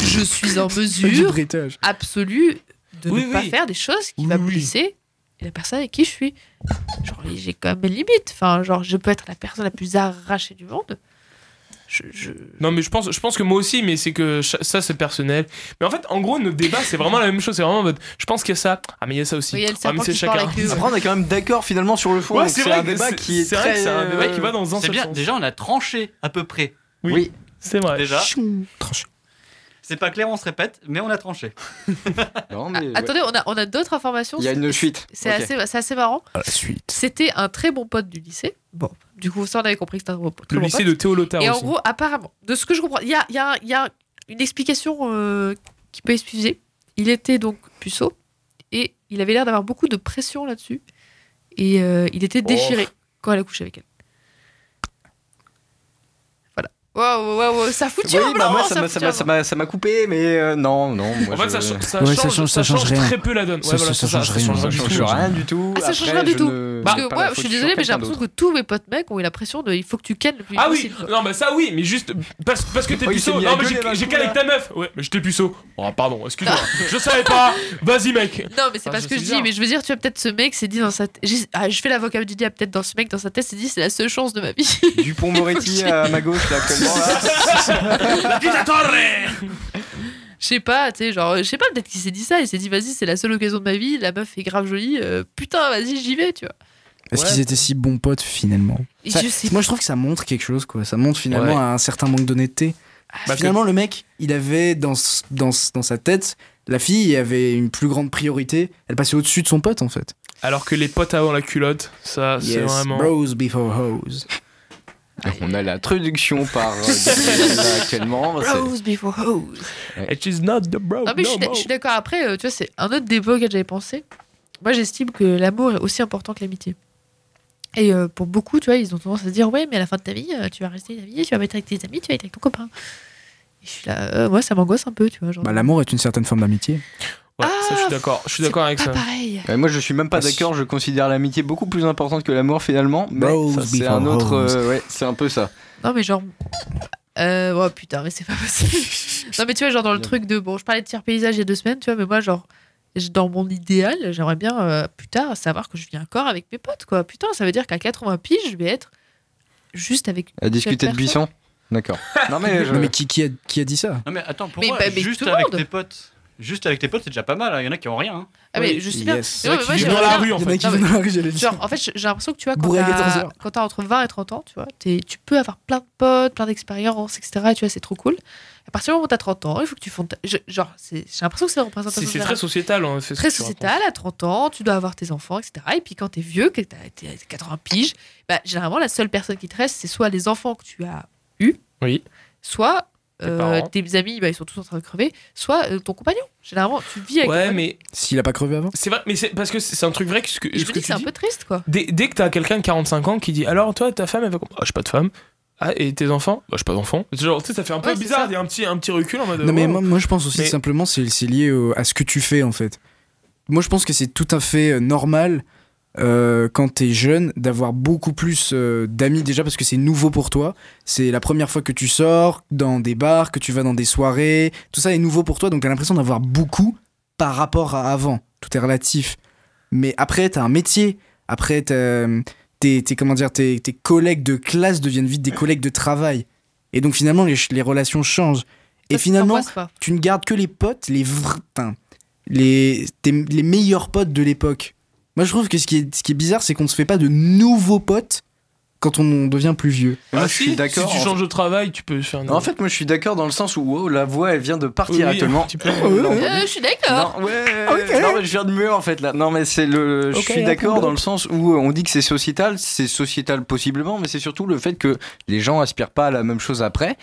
je suis en mesure absolue de Oui, ne pas faire des choses qui Oui, va blesser la personne avec qui je suis. Genre, j'ai quand même mes limites. Enfin, genre, je peux être la personne la plus arrachée du monde. Je, je- Non, mais je pense, je pense que moi aussi, mais c'est que ça, c'est personnel. Mais en fait, en gros, notre débat, c'est vraiment la même chose. C'est vraiment en mode, je pense qu'il y a ça. Ah, mais il y a ça aussi. Oui, il y a ah, mais c'est chacun. Après, on est quand même d'accord finalement sur le fond. Ouais, c'est un débat c'est- qui est c'est vrai que très, c'est un débat euh, qui va dans un C'est seul bien, sens. déjà on a tranché à peu près. Oui. Oui. C'est vrai. Déjà, Tranché. c'est pas clair, on se répète, mais on a tranché. Non, Ah, mais, ouais. attendez, on a, on a d'autres informations. Il y a une fuite. C'est Ok. assez, c'est assez marrant. À la suite. C'était un très bon pote du lycée. Bon, du coup, ça, on avait compris que c'était un très Le bon lycée pote. de Théo Lotard Et en gros, apparemment, de ce que je comprends, il y a, il y a- il y a une explication euh, qui peut excuser. Il était donc puceau et il avait l'air d'avoir beaucoup de pression là-dessus. Et euh, il était déchiré quand elle a couché avec elle. Voilà. Waouh, waouh, waouh, ça fout Oui, bah moi, ça ça m'a- fout ça m'a- ça m'a ça m'a coupé, mais euh, non, non. Moi, En fait, ça, je- ch- ça Ouais, change, ça change- ça change rien. très peu la donne. Ça- Ouais, voilà, ça c'est change rien, change du change tout. rien du tout. Ah, ça change rien du je tout. ne- Parce que la je suis sur désolée, mais j'ai l'impression que tous mes potes mecs ont eu l'impression de il faut que tu kennes le plus Ah oui, non, bah ça oui, mais juste parce, parce que t'es Oh, puceau. Non, mais j'ai là. avec ta meuf. Ouais, mais j'étais puceau. Oh, pardon, excuse-moi. je savais pas. Vas-y, mec. Non, mais c'est Ah, pas ce que je dis, mais je veux dire, tu vois, peut-être ce mec s'est dit dans sa tête. Ah, je fais l'avocat du diable, peut-être dans ce mec, dans sa tête, s'est dit c'est la seule chance de ma vie. Dupont-Moretti à ma gauche, là, actuellement. La Pizza Torre Je sais pas, tu sais, genre, je sais pas, peut-être qu'il s'est dit ça, il s'est dit vas-y, c'est la seule occasion de ma vie, la meuf est grave jolie, euh, putain, vas-y, j'y vais, tu vois. Est-ce Ouais. qu'ils étaient si bons potes finalement Ça- je Moi je trouve que ça montre quelque chose quoi. Ça montre finalement Ouais. un certain manque d'honnêteté. Bah, que- finalement le mec, il avait dans, dans, dans sa tête, la fille avait une plus grande priorité. Elle passait au-dessus de son pote en fait. Alors que les potes avant la culotte, ça, c'est Yes, vraiment. bros before hoes. On a la traduction par euh, actuellement. c'est- Rose before hose. It is not the bro. Non, mais je no je suis d'accord, après, euh, tu vois, c'est un autre débat auquel j'avais pensé. Moi, j'estime que l'amour est aussi important que l'amitié. Et euh, pour beaucoup, tu vois, ils ont tendance à se dire Ouais, mais à la fin de ta vie, euh, tu vas rester ta vie, tu vas être avec tes amis, tu vas être avec ton copain. Et je suis là, euh, moi, ça m'angoisse un peu, tu vois. Genre, Bah, l'amour est une certaine forme d'amitié. Ouais, ça, je Ah, suis d'accord. Je suis d'accord avec pas ça. pareil. Ouais, moi, je suis même pas Ah, d'accord. Je considère l'amitié beaucoup plus importante que l'amour finalement. Mais c'est un autre. euh, ouais, c'est un peu ça. Non, mais genre. Euh, oh putain, mais c'est pas possible. non, mais tu vois, genre dans le truc de. Bon, je parlais de tiers paysage il y a deux semaines, tu vois, mais moi, genre. je- Dans mon idéal, j'aimerais bien euh, plus tard savoir que je vis encore avec mes potes, quoi. Putain, ça veut dire qu'à 80 piges, je vais être juste avec. À discuter de personne. buisson. D'accord. Non mais, je- Non mais qui, qui, a, qui a dit ça? Non mais attends, pour Mais- moi, bah, mais juste avec tes potes, juste avec tes potes, c'est déjà pas mal. hein. Il y en a qui ont rien. hein. Ah, mais Oui, je sais bien. yes. Ouais, j'aimerais dans la rue, en fait. mais-. Genre, en fait, j'ai l'impression que tu vois, quand t'as 14 heures. quand t'as entre 20 et 30 ans, tu vois, t'es- tu peux avoir plein de potes, plein d'expériences, etc. Et tu vois, c'est trop cool. À partir du moment où t'as 30 ans, il faut que tu fondes. ta- je- Genre, c'est- j'ai l'impression que c'est représentation. C'est c'est très sociétal, très sociétal, à 30 ans, tu dois avoir tes enfants, etc. Et puis quand t'es vieux, que t'as t'es à 80 piges, bah, généralement, la seule personne qui te reste, c'est soit les enfants que tu as eus, Oui. soit euh, tes amis, bah, ils sont tous en train de crever, soit euh, ton compagnon. Généralement, tu vis avec. Ouais, mais S'il a pas crevé avant c'est vrai, mais c'est parce que c'est un truc vrai que ce que, Et je ce me que dis que c'est un peu triste, quoi. Dès, dès que t'as quelqu'un de 45 ans qui dit alors toi ta femme elle va Ah j'ai pas de femme. Ah et tes enfants? Bah j'ai pas d'enfants. Genre tu sais ça fait un peu Ouais, bizarre, ça. il y a un petit un petit recul en mode Non mais oh. moi, moi, je pense aussi Mais- simplement c'est c'est lié au- à ce que tu fais en fait. Moi je pense que c'est tout à fait euh, normal euh, quand t'es jeune d'avoir beaucoup plus euh, d'amis déjà parce que c'est nouveau pour toi. C'est la première fois que tu sors dans des bars, que tu vas dans des soirées, tout ça est nouveau pour toi donc t'as l'impression d'avoir beaucoup par rapport à avant. Tout est relatif. Mais après t'as un métier, après tes, comment dire, tes, tes collègues de classe deviennent vite des collègues de travail. Et donc finalement les, les relations changent. Et Ça, finalement, tu ne gardes que les potes, les vrais, putain, les, tes- les meilleurs potes de l'époque. Moi, je trouve que ce qui est, ce qui est bizarre, c'est qu'on se fait pas de nouveaux potes quand on devient plus vieux. Ah, Moi, je si, suis d'accord. Si tu changes de travail, tu peux faire une. En fait, moi, je suis d'accord dans le sens où wow, la voix, elle vient de partir Oui, actuellement. Euh, je suis d'accord. Non, ouais, Ok. non, mais je viens de mieux en fait là. Non, mais c'est le. Je suis d'accord dans le sens où euh, on dit que c'est sociétal, c'est sociétal possiblement, mais c'est surtout le fait que les gens aspirent pas à la même chose après,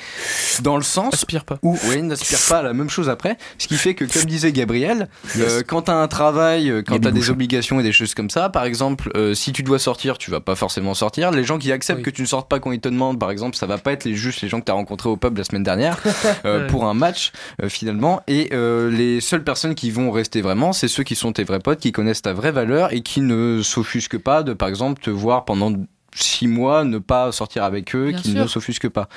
dans le sens Aspire pas. où ouais, ils n'aspirent pas à la même chose après, ce qui fait que comme disait Gabriel, euh, quand t'as un travail, euh, quand t'as des obligations et des choses comme ça, par exemple, euh, si tu dois sortir, tu vas pas forcément sortir. Les gens qui acceptent Oui. que tu ne sortes pas quand ils te demandent, par exemple, ça va pas être les juste les gens que t'as rencontrés au pub la semaine dernière euh, Ouais. pour un match euh, finalement. Et euh, les seules personnes qui vont rester vraiment, c'est ceux qui sont tes vrais potes, qui connaissent ta vraie valeur et qui ne s'offusquent pas de, par exemple, te voir pendant six mois ne pas sortir avec eux, Bien qui sûr. ne s'offusquent pas.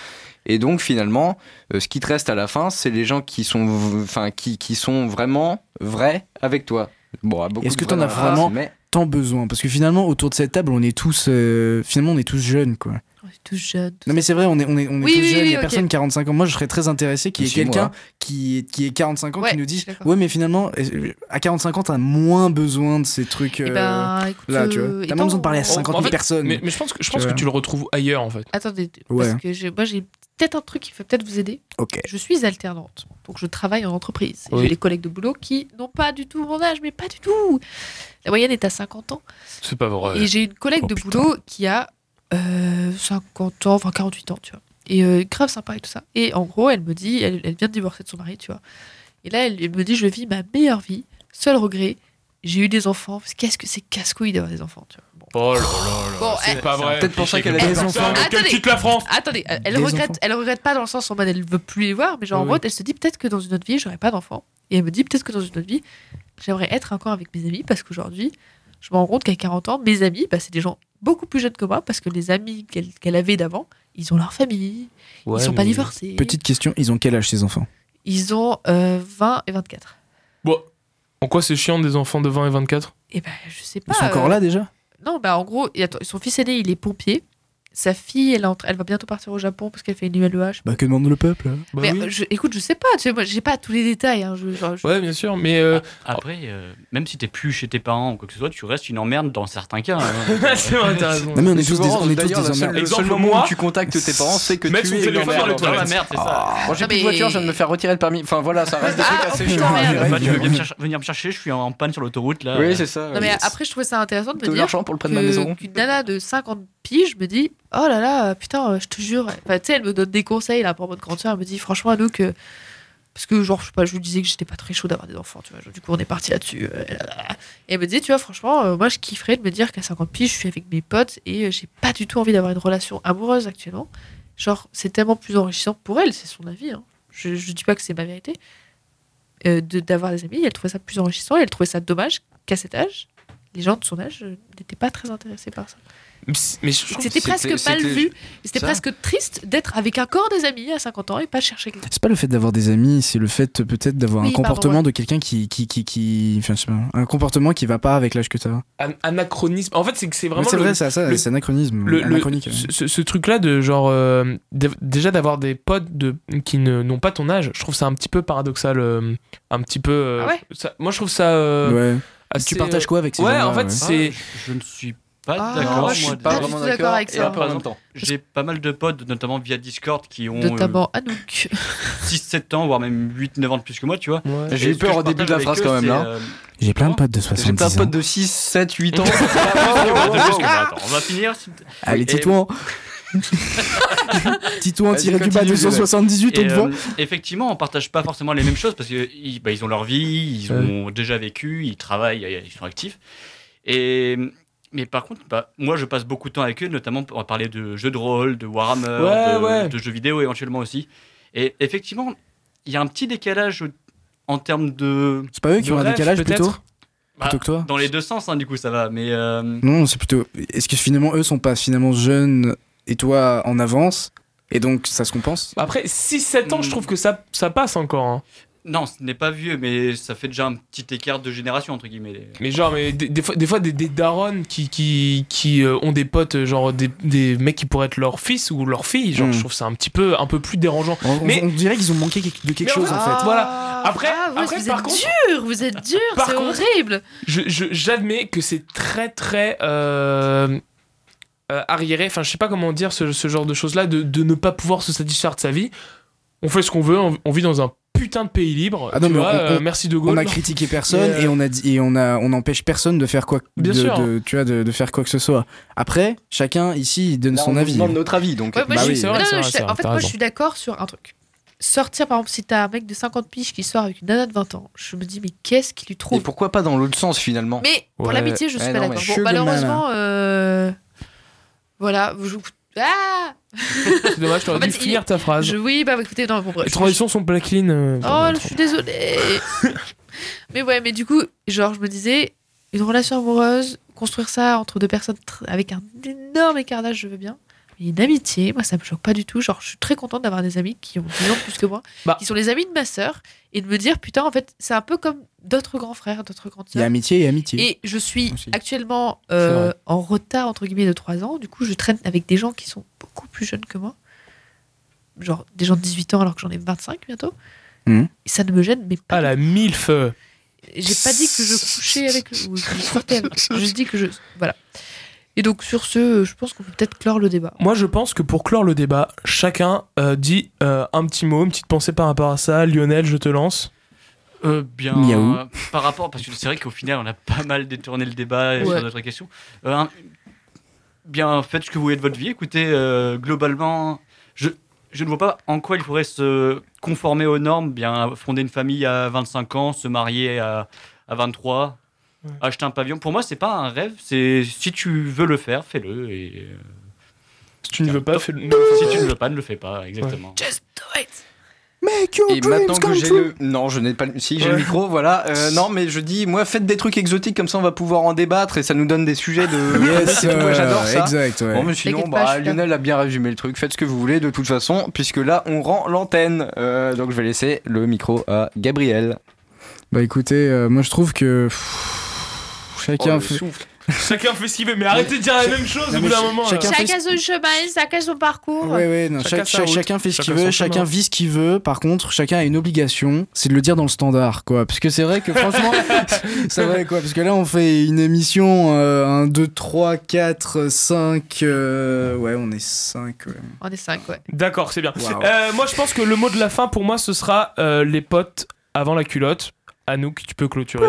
Et donc finalement, euh, ce qui te reste à la fin, c'est les gens qui sont, v- enfin, qui, qui sont vraiment vrais avec toi. Bon, à beaucoup Est-ce de que t'en vrais as vraiment mais Tant besoin. Parce que finalement, autour de cette table, on est tous. euh, finalement, on est tous jeunes, quoi. On est tous jeunes. Non, mais c'est vrai, on est, on est, on est Oui, tous oui, jeunes. oui, Il y a ok. personne 45 ans. Moi, je serais très intéressé qu'il y ait quelqu'un qui, qui ait 45 ans Ouais, qui nous dise. Ouais, mais finalement, euh, à 45 ans, t'as moins besoin de ces trucs. Eh euh, ben, écoute, là, tu vois. T'as moins besoin de parler à En- 50 en 000 fait, personnes. Mais, mais je pense que je pense Tu que tu le retrouves ailleurs en fait. Attendez, Ouais. parce que moi j'ai peut-être un truc qui peut peut-être vous aider. Ok. Je suis alternante, donc je travaille en entreprise. Et Oui. J'ai des collègues de boulot qui n'ont pas du tout mon âge, mais pas du tout. La moyenne est à 50 ans. C'est pas vrai. Et j'ai une collègue Oh, de putain. boulot qui a euh, 50 ans, enfin 48 ans, tu vois. Et euh, grave sympa et tout ça. Et en gros, elle me dit, elle, elle vient de divorcer de son mari, tu vois. Et là, elle, elle me dit, je vis ma meilleure vie. Seul regret, j'ai eu des enfants. Qu'est-ce que c'est casse-couille d'avoir des enfants, tu vois. Bon. Oh là là là. Bon, c'est elle- pas vrai. peut-être pour ça qu'elle a des enfants. Attendez. quitte la France. Attendez, elle, elle regrette, enfants. elle regrette pas dans le sens en mode elle veut plus les voir, mais genre en mode elle se dit peut-être que dans une autre vie j'aurai pas d'enfants. Et elle me dit peut-être que dans une autre vie j'aimerais être encore avec mes amis parce qu'aujourd'hui je me rends compte qu'à 40 ans, mes amis, bah, c'est des gens beaucoup plus jeunes que moi parce que les amis qu'elle qu'elle avait d'avant, ils ont leur famille, Ouais, ils sont pas divorcés. Petite question, ils ont quel âge ces enfants? Ils ont euh, 20 et 24. Bon. En quoi c'est chiant des enfants de 20 et 24 Et ben je sais pas. Ils sont encore euh, là déjà? Non, bah en gros, son fils aîné il est pompier. Sa fille, elle, entre- elle va bientôt partir au Japon parce qu'elle fait une ULEH. Bah que demande le peuple Bah mais oui. je- écoute, je sais pas, tu sais, moi j'ai pas tous les détails. hein, je- genre, je- Ouais, bien sûr, mais. euh, Après, euh, même si t'es plus chez tes parents ou quoi que ce soit, tu restes une emmerde dans certains cas. hein. c'est vrai, t'as raison. Non mais on est tous des, on est tous d'ailleurs, des emmerdes. le seul moment où tu contactes tes parents, c'est que tu es dans la merde, c'est ça. Moi j'ai Ah, plus de voiture, je viens de me faire retirer le permis. Enfin voilà, ça reste des Ah, trucs assez chiants. à merde. gérer. Bah, tu veux bien venir me chercher, je suis en panne sur l'autoroute là. Oui, c'est ça. Non mais après je trouvais ça intéressant de me de dire l'argent pour le prêt de ma maison. qu'une nana de 50 piges me dit oh là là putain euh, je te jure. Tu sais elle me donne des conseils là pour votre grande soeur elle me dit franchement Anouk euh, parce que genre je sais pas je lui disais que j'étais pas très chaud d'avoir des enfants tu vois. Du coup on est parti là-dessus euh, et elle me dit tu vois franchement euh, moi je kifferais de me dire qu'à 50 piges je suis avec mes potes et j'ai pas du tout envie d'avoir une relation amoureuse actuellement. Genre c'est tellement plus enrichissant pour elle c'est son avis hein. je, je dis pas que c'est ma vérité de- d'avoir des amis elle trouvait ça plus enrichissant et elle trouvait ça dommage qu'à cet âge les gens de son âge n'étaient pas très intéressés par ça. Mais je C'était presque mal vu. C'était ça. presque triste d'être avec un corps des amis à 50 ans et pas chercher quelqu'un. C'est pas le fait d'avoir des amis, c'est le fait peut-être d'avoir Oui, un pardon, comportement ouais. de quelqu'un qui, qui, qui, qui, enfin, je sais pas, un comportement qui va pas avec l'âge que t'as. an- anachronisme. En fait, c'est que c'est vraiment C'est vrai, c'est ça, le- c'est anachronisme, le, le- ce, truc-là de genre euh, déjà d'avoir des potes de, qui ne- n'ont pas ton âge, je trouve ça un petit peu paradoxal, euh, un petit peu. euh, Ah ouais ça- moi, je trouve ça. euh, ouais. assez, Tu partages quoi avec ces Ouais, en fait, ouais c'est. Ah, je ne suis pas Ah, d'accord. moi, je suis pas tout d'accord avec ça. Par exemple. J'ai pas mal de potes, notamment via Discord, qui ont Notamment Anouk. 6-7 ans, voire même 8-9 ans de plus que moi, tu vois. Ouais. J'ai eu peur au début de la phrase quand même là. euh, J'ai plein de potes de J'ai plein 70 de ans. potes de 6, 7, 8 ans. Attends, on va finir. Allez, Et- Titouan Titouan Vas-y, tiré du bas continue, 278, on Et, te euh, effectivement, on partage pas forcément les mêmes choses parce qu'ils bah, ils ont leur vie, ils ont déjà vécu, ils travaillent, ils sont actifs. Et mais par contre, bah, moi, je passe beaucoup de temps avec eux, notamment pour parler de jeux de rôle, de Warhammer, Ouais, de, ouais. de jeux vidéo éventuellement aussi. Et effectivement, il y a un petit décalage en termes de C'est pas eux qui ont un décalage plutôt bah, Plutôt que toi dans les deux sens, hein, du coup, ça va. Mais euh, Non, c'est plutôt. Est-ce que finalement eux sont pas finalement jeunes et toi en avance Et donc ça se compense? Après, 6-7 ans, je trouve que ça, ça passe encore. hein. Non, ce n'est pas vieux, mais ça fait déjà un petit écart de génération entre guillemets. Mais genre, mais des, des fois, des, fois, des, des darons qui, qui, qui euh, ont des potes, euh, genre des, des mecs qui pourraient être leur fils ou leur fille, genre, Mm. je trouve ça un petit peu, un peu plus dérangeant. on, Mais- on dirait qu'ils ont manqué de quelque chose en en fait, voilà. Après- ah, ouais, après, vous par êtes contre- dur, vous êtes dur, c'est horrible. Je, je- j'admets que c'est très, très. euh, euh, arriéré, enfin, je sais pas comment dire ce, ce genre de choses-là, de, de ne pas pouvoir se satisfaire de sa vie. On fait ce qu'on veut, on, on vit dans un putain de pays libre. Ah non, tu mais vois, on- euh, on- merci de Gaulle. On a critiqué personne euh, et on a dit et on a on n'empêche personne de faire quoi Bien de, sûr. de- tu vois de, de faire quoi que ce soit. Après, chacun ici il donne Là, son on avis. demande notre avis donc. Ouais, bah je oui. vrai, non, vrai, je- en fait, moi, je suis d'accord sur un truc. Sortir, par exemple, si t'as un mec de 50 piges qui sort avec une nana de 20 ans, je me dis, mais qu'est-ce qu'il lui Et trouve pourquoi pas dans l'autre sens finalement? Mais pour l'amitié, je suis Ouais, pas d'accord. Bon, malheureusement, euh, voilà. Je... Ah C'est dommage, t'aurais En fait, dû il- finir ta phrase. je... Oui, bah écoutez, non, bon, bref. Les transitions sont pas clean. euh, Oh, je suis désolée. mais ouais, mais du coup, genre, je me disais, une relation amoureuse, construire ça entre deux personnes avec un énorme écart d'âge, je veux bien. Mais une amitié, moi, ça me choque pas du tout. Genre, je suis très contente d'avoir des amis qui ont 10 ans de plus que moi, Bah. qui sont les amis de ma sœur, et de me dire, putain, en fait, c'est un peu comme d'autres grands frères, d'autres grandes Il y a sœurs. amitié et amitié. Et je suis Aussi. actuellement euh, en retard, entre guillemets, de 3 ans. Du coup, je traîne avec des gens qui sont beaucoup plus jeunes que moi. Genre des gens de 18 ans alors que j'en ai 25 bientôt. Mhm. Et ça ne me gêne, mais pas Ah la mille feux. j'ai pas dit que je couchais avec eux ou que je sortais avec. J'ai dit que je. Voilà. Et donc, sur ce, je pense qu'on peut peut-être clore le débat. Moi, je pense que pour clore le débat, chacun euh, dit euh, un petit mot, une petite pensée par rapport à ça. Lionel, je te lance. Euh, bien, Miaou. euh, par rapport, parce que c'est vrai qu'au final, on a pas mal détourné le débat Ouais. sur d'autres questions. Euh, un- bien, faites ce que vous voulez de votre vie. Écoutez, euh, globalement, je, je ne vois pas en quoi il faudrait se conformer aux normes. Bien, fonder une famille à 25 ans, se marier à, à 23. acheter un pavillon. Pour moi, c'est pas un rêve. C'est si tu veux le faire, fais-le. Et euh, Si tu ne veux pas, fais-le. si tu ne veux pas, ne le fais pas. Exactement. Just do it. Make your Et dreams maintenant que j'ai le. Non, je n'ai pas. le- Si, j'ai le micro, voilà. Euh, non, mais je dis, moi, faites des trucs exotiques, comme ça on va pouvoir en débattre et ça nous donne des sujets de. Yes, moi, J'adore euh, ça. exact, ouais. Bon, mais sinon, bah, je suis là. Lionel a bien résumé le truc. Faites ce que vous voulez de toute façon, puisque là, on rend l'antenne. Euh, donc, je vais laisser le micro à Gabriel. Bah écoutez, euh, moi je trouve que pff, chacun Oh, le fait. souffle. Chacun fait ce qu'il veut, mais arrêtez de dire la même chose au bout d'un moment. chacun- fait Chacun son chemin, chacun son parcours. Ouais, ouais, non, Chacun fait ce qu'il veut, chacun chemin. vit ce qu'il veut. Par contre, chacun a une obligation, c'est de le dire dans le standard, quoi. Parce que c'est vrai que franchement, c'est vrai, quoi. Parce que là, on fait une émission euh, 1, 2, 3, 4, 5. euh, Ouais, on est 5. On est 5, ouais. D'accord, c'est bien. Euh, moi, je pense que le mot de la fin pour moi, ce sera euh, les potes avant la culotte. Anouk, tu peux clôturer.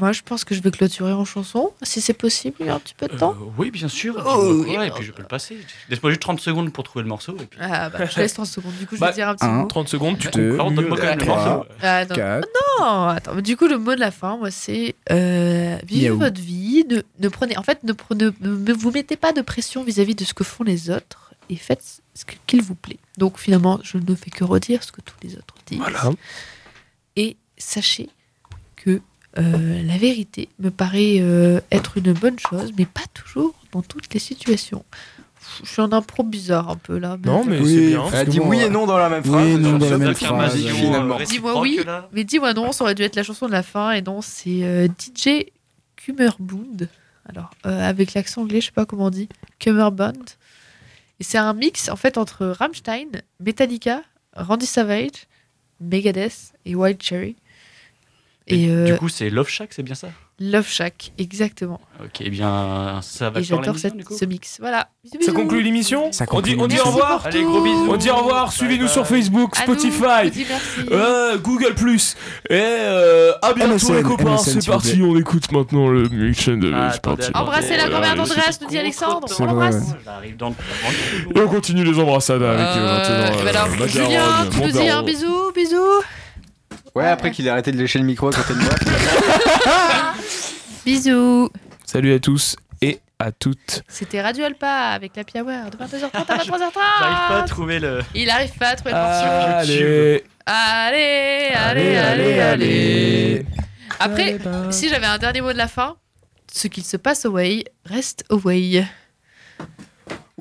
Moi, je pense que je vais clôturer en chanson, si c'est possible, il y a un petit peu de temps. Euh, oui, bien sûr. Et puis, Oh, moi, oui. ouais, et puis je peux le passer. Laisse-moi juste 30 secondes pour trouver le morceau. Et puis... Ah bah, je laisse 30 secondes. Du coup, je Bah, vais dire un petit un, mot. 30 secondes, tu. Alors, donne-moi quand même le morceau. Ah, non. 4. Non, attends. mais Du coup, le mot de la fin, moi, c'est euh, vivez votre vie. Ne, ne prenez, en fait, ne, prenez, ne vous mettez pas de pression vis-à-vis de ce que font les autres et faites ce qu'il vous plaît. Donc, finalement, je ne fais que redire ce que tous les autres disent. Voilà. Et sachez que euh, la vérité me paraît euh, être une bonne chose, mais pas toujours dans toutes les situations. Je suis en impro bizarre un peu là. Non, mais Oui. c'est bien. Elle dit oui et non dans la même oui, phrase. non dans la même phrase. finalement. Dis-moi oui. Mais dis-moi non, ça aurait dû être la chanson de la fin, et non, c'est euh, DJ Kummerbund. Alors, euh, avec l'accent anglais, je sais pas comment on dit. Kummerbund. Et c'est un mix, en fait, entre Rammstein, Metallica, Randy Savage, Megadeth et Wild Cherry. Et Et, euh, du coup, c'est Love Shack, c'est bien ça? Love Shack, exactement. Ok, eh bien, ça va et j'adore l'émission, cette- du coup. ce mix. Voilà. Bisous, Ça bisous. conclut l'émission Ça On dit, on dit l'émission. au revoir Allez, gros bisous. On dit au revoir, suivez-nous sur Facebook, À Spotify, dis euh, Google Plus. Et euh, à bientôt MSN, les copains, MSN, c'est parti, on écoute maintenant le mix de Ah, parti. Embrassez la grand-mère d'Andreas, nous dit Alexandre. On l'embrasse. Et on continue les embrassades avec maintenant, Macaron, Julien, tu nous dis un bisou, bisou. Ouais, après qu'il ait arrêté de lécher le micro à côté de moi. Bisous. Salut à tous et à toutes. C'était Radio Alpa avec la Hour de 22h30 à 23h30. J'arrive pas à trouver le. Il arrive pas à trouver le morceau. Allez, Allez, allez, allez, allez. Après, si j'avais un dernier mot de la fin, ce qu'il se passe away reste away.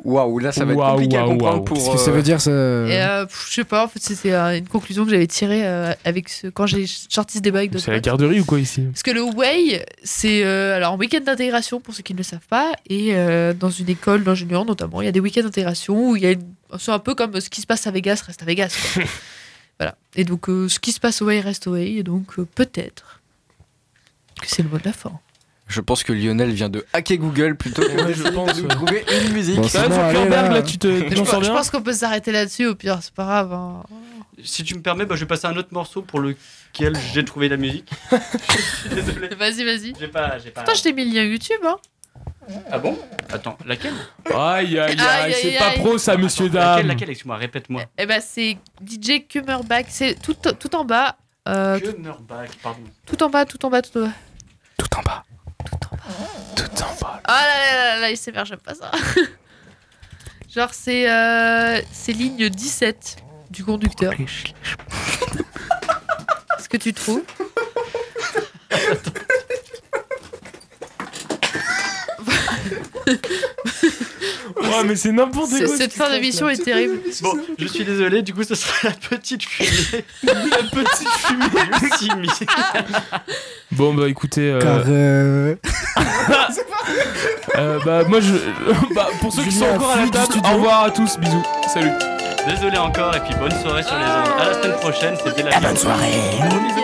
Waouh, là ça va être compliqué à waouh, comprendre pour. Qu'est-ce que ça euh, veut dire ça Et euh, je sais pas, en fait, c'était euh, une conclusion que j'avais tirée euh, avec ce, quand j'ai sorti ce débat avec d'autres C'est la garderie ou quoi ici? Parce que le way, c'est euh, alors un week-end d'intégration pour ceux qui ne le savent pas, et euh, dans une école d'ingénieurs notamment, il y a des week-ends d'intégration où il y a une- c'est un peu comme euh, ce qui se passe à Vegas reste à Vegas. quoi. voilà. Et donc euh, ce qui se passe au way reste au way, et donc euh, peut-être que c'est le mot de la fin. Je pense que Lionel vient de hacker Google plutôt que Ouais, je d'essayer pense, de nous trouver une musique. Bon, Ça bon, allez, Zuckerberg, là. là, tu te Je, pense- je pense qu'on peut s'arrêter là-dessus, au pire, c'est pas grave. hein. Si tu me permets, bah, je vais passer à un autre morceau pour lequel j'ai trouvé la musique. Je suis Désolé. Vas-y, vas-y. J'ai pas. J'ai pas... Pourtant, je t'ai mis le lien YouTube, hein. Ah bon? Attends, laquelle? Aïe, aïe, Aïe, aïe, c'est pas aïe. pro ça, monsieur, Attends, Laquelle, dame. laquelle? Excuse-moi, répète-moi. Eh ben, c'est DJ Kummerbach. C'est tout, tout en bas. euh, Nuremberg, pardon. tout en bas, tout en bas, tout en bas. Tout en bas. Tout en bas. Ah là là là là, il s'émerge, j'aime pas ça. Genre, c'est euh, c'est ligne 17 du conducteur. Est-ce que tu trouves Ouais, mais c'est n'importe quoi. Cette fin d'émission est terrible. Bon, je suis désolé, du coup, ce sera la petite fumée. La petite fumée. Bon, bah écoutez. euh, Car euh, Euh, bah moi je bah, pour ceux qui sont encore à la table studio. au revoir à tous bisous salut Désolé encore, et puis bonne soirée sur les ondes. À la semaine prochaine, c'était la Bonne soirée. Gros bisous.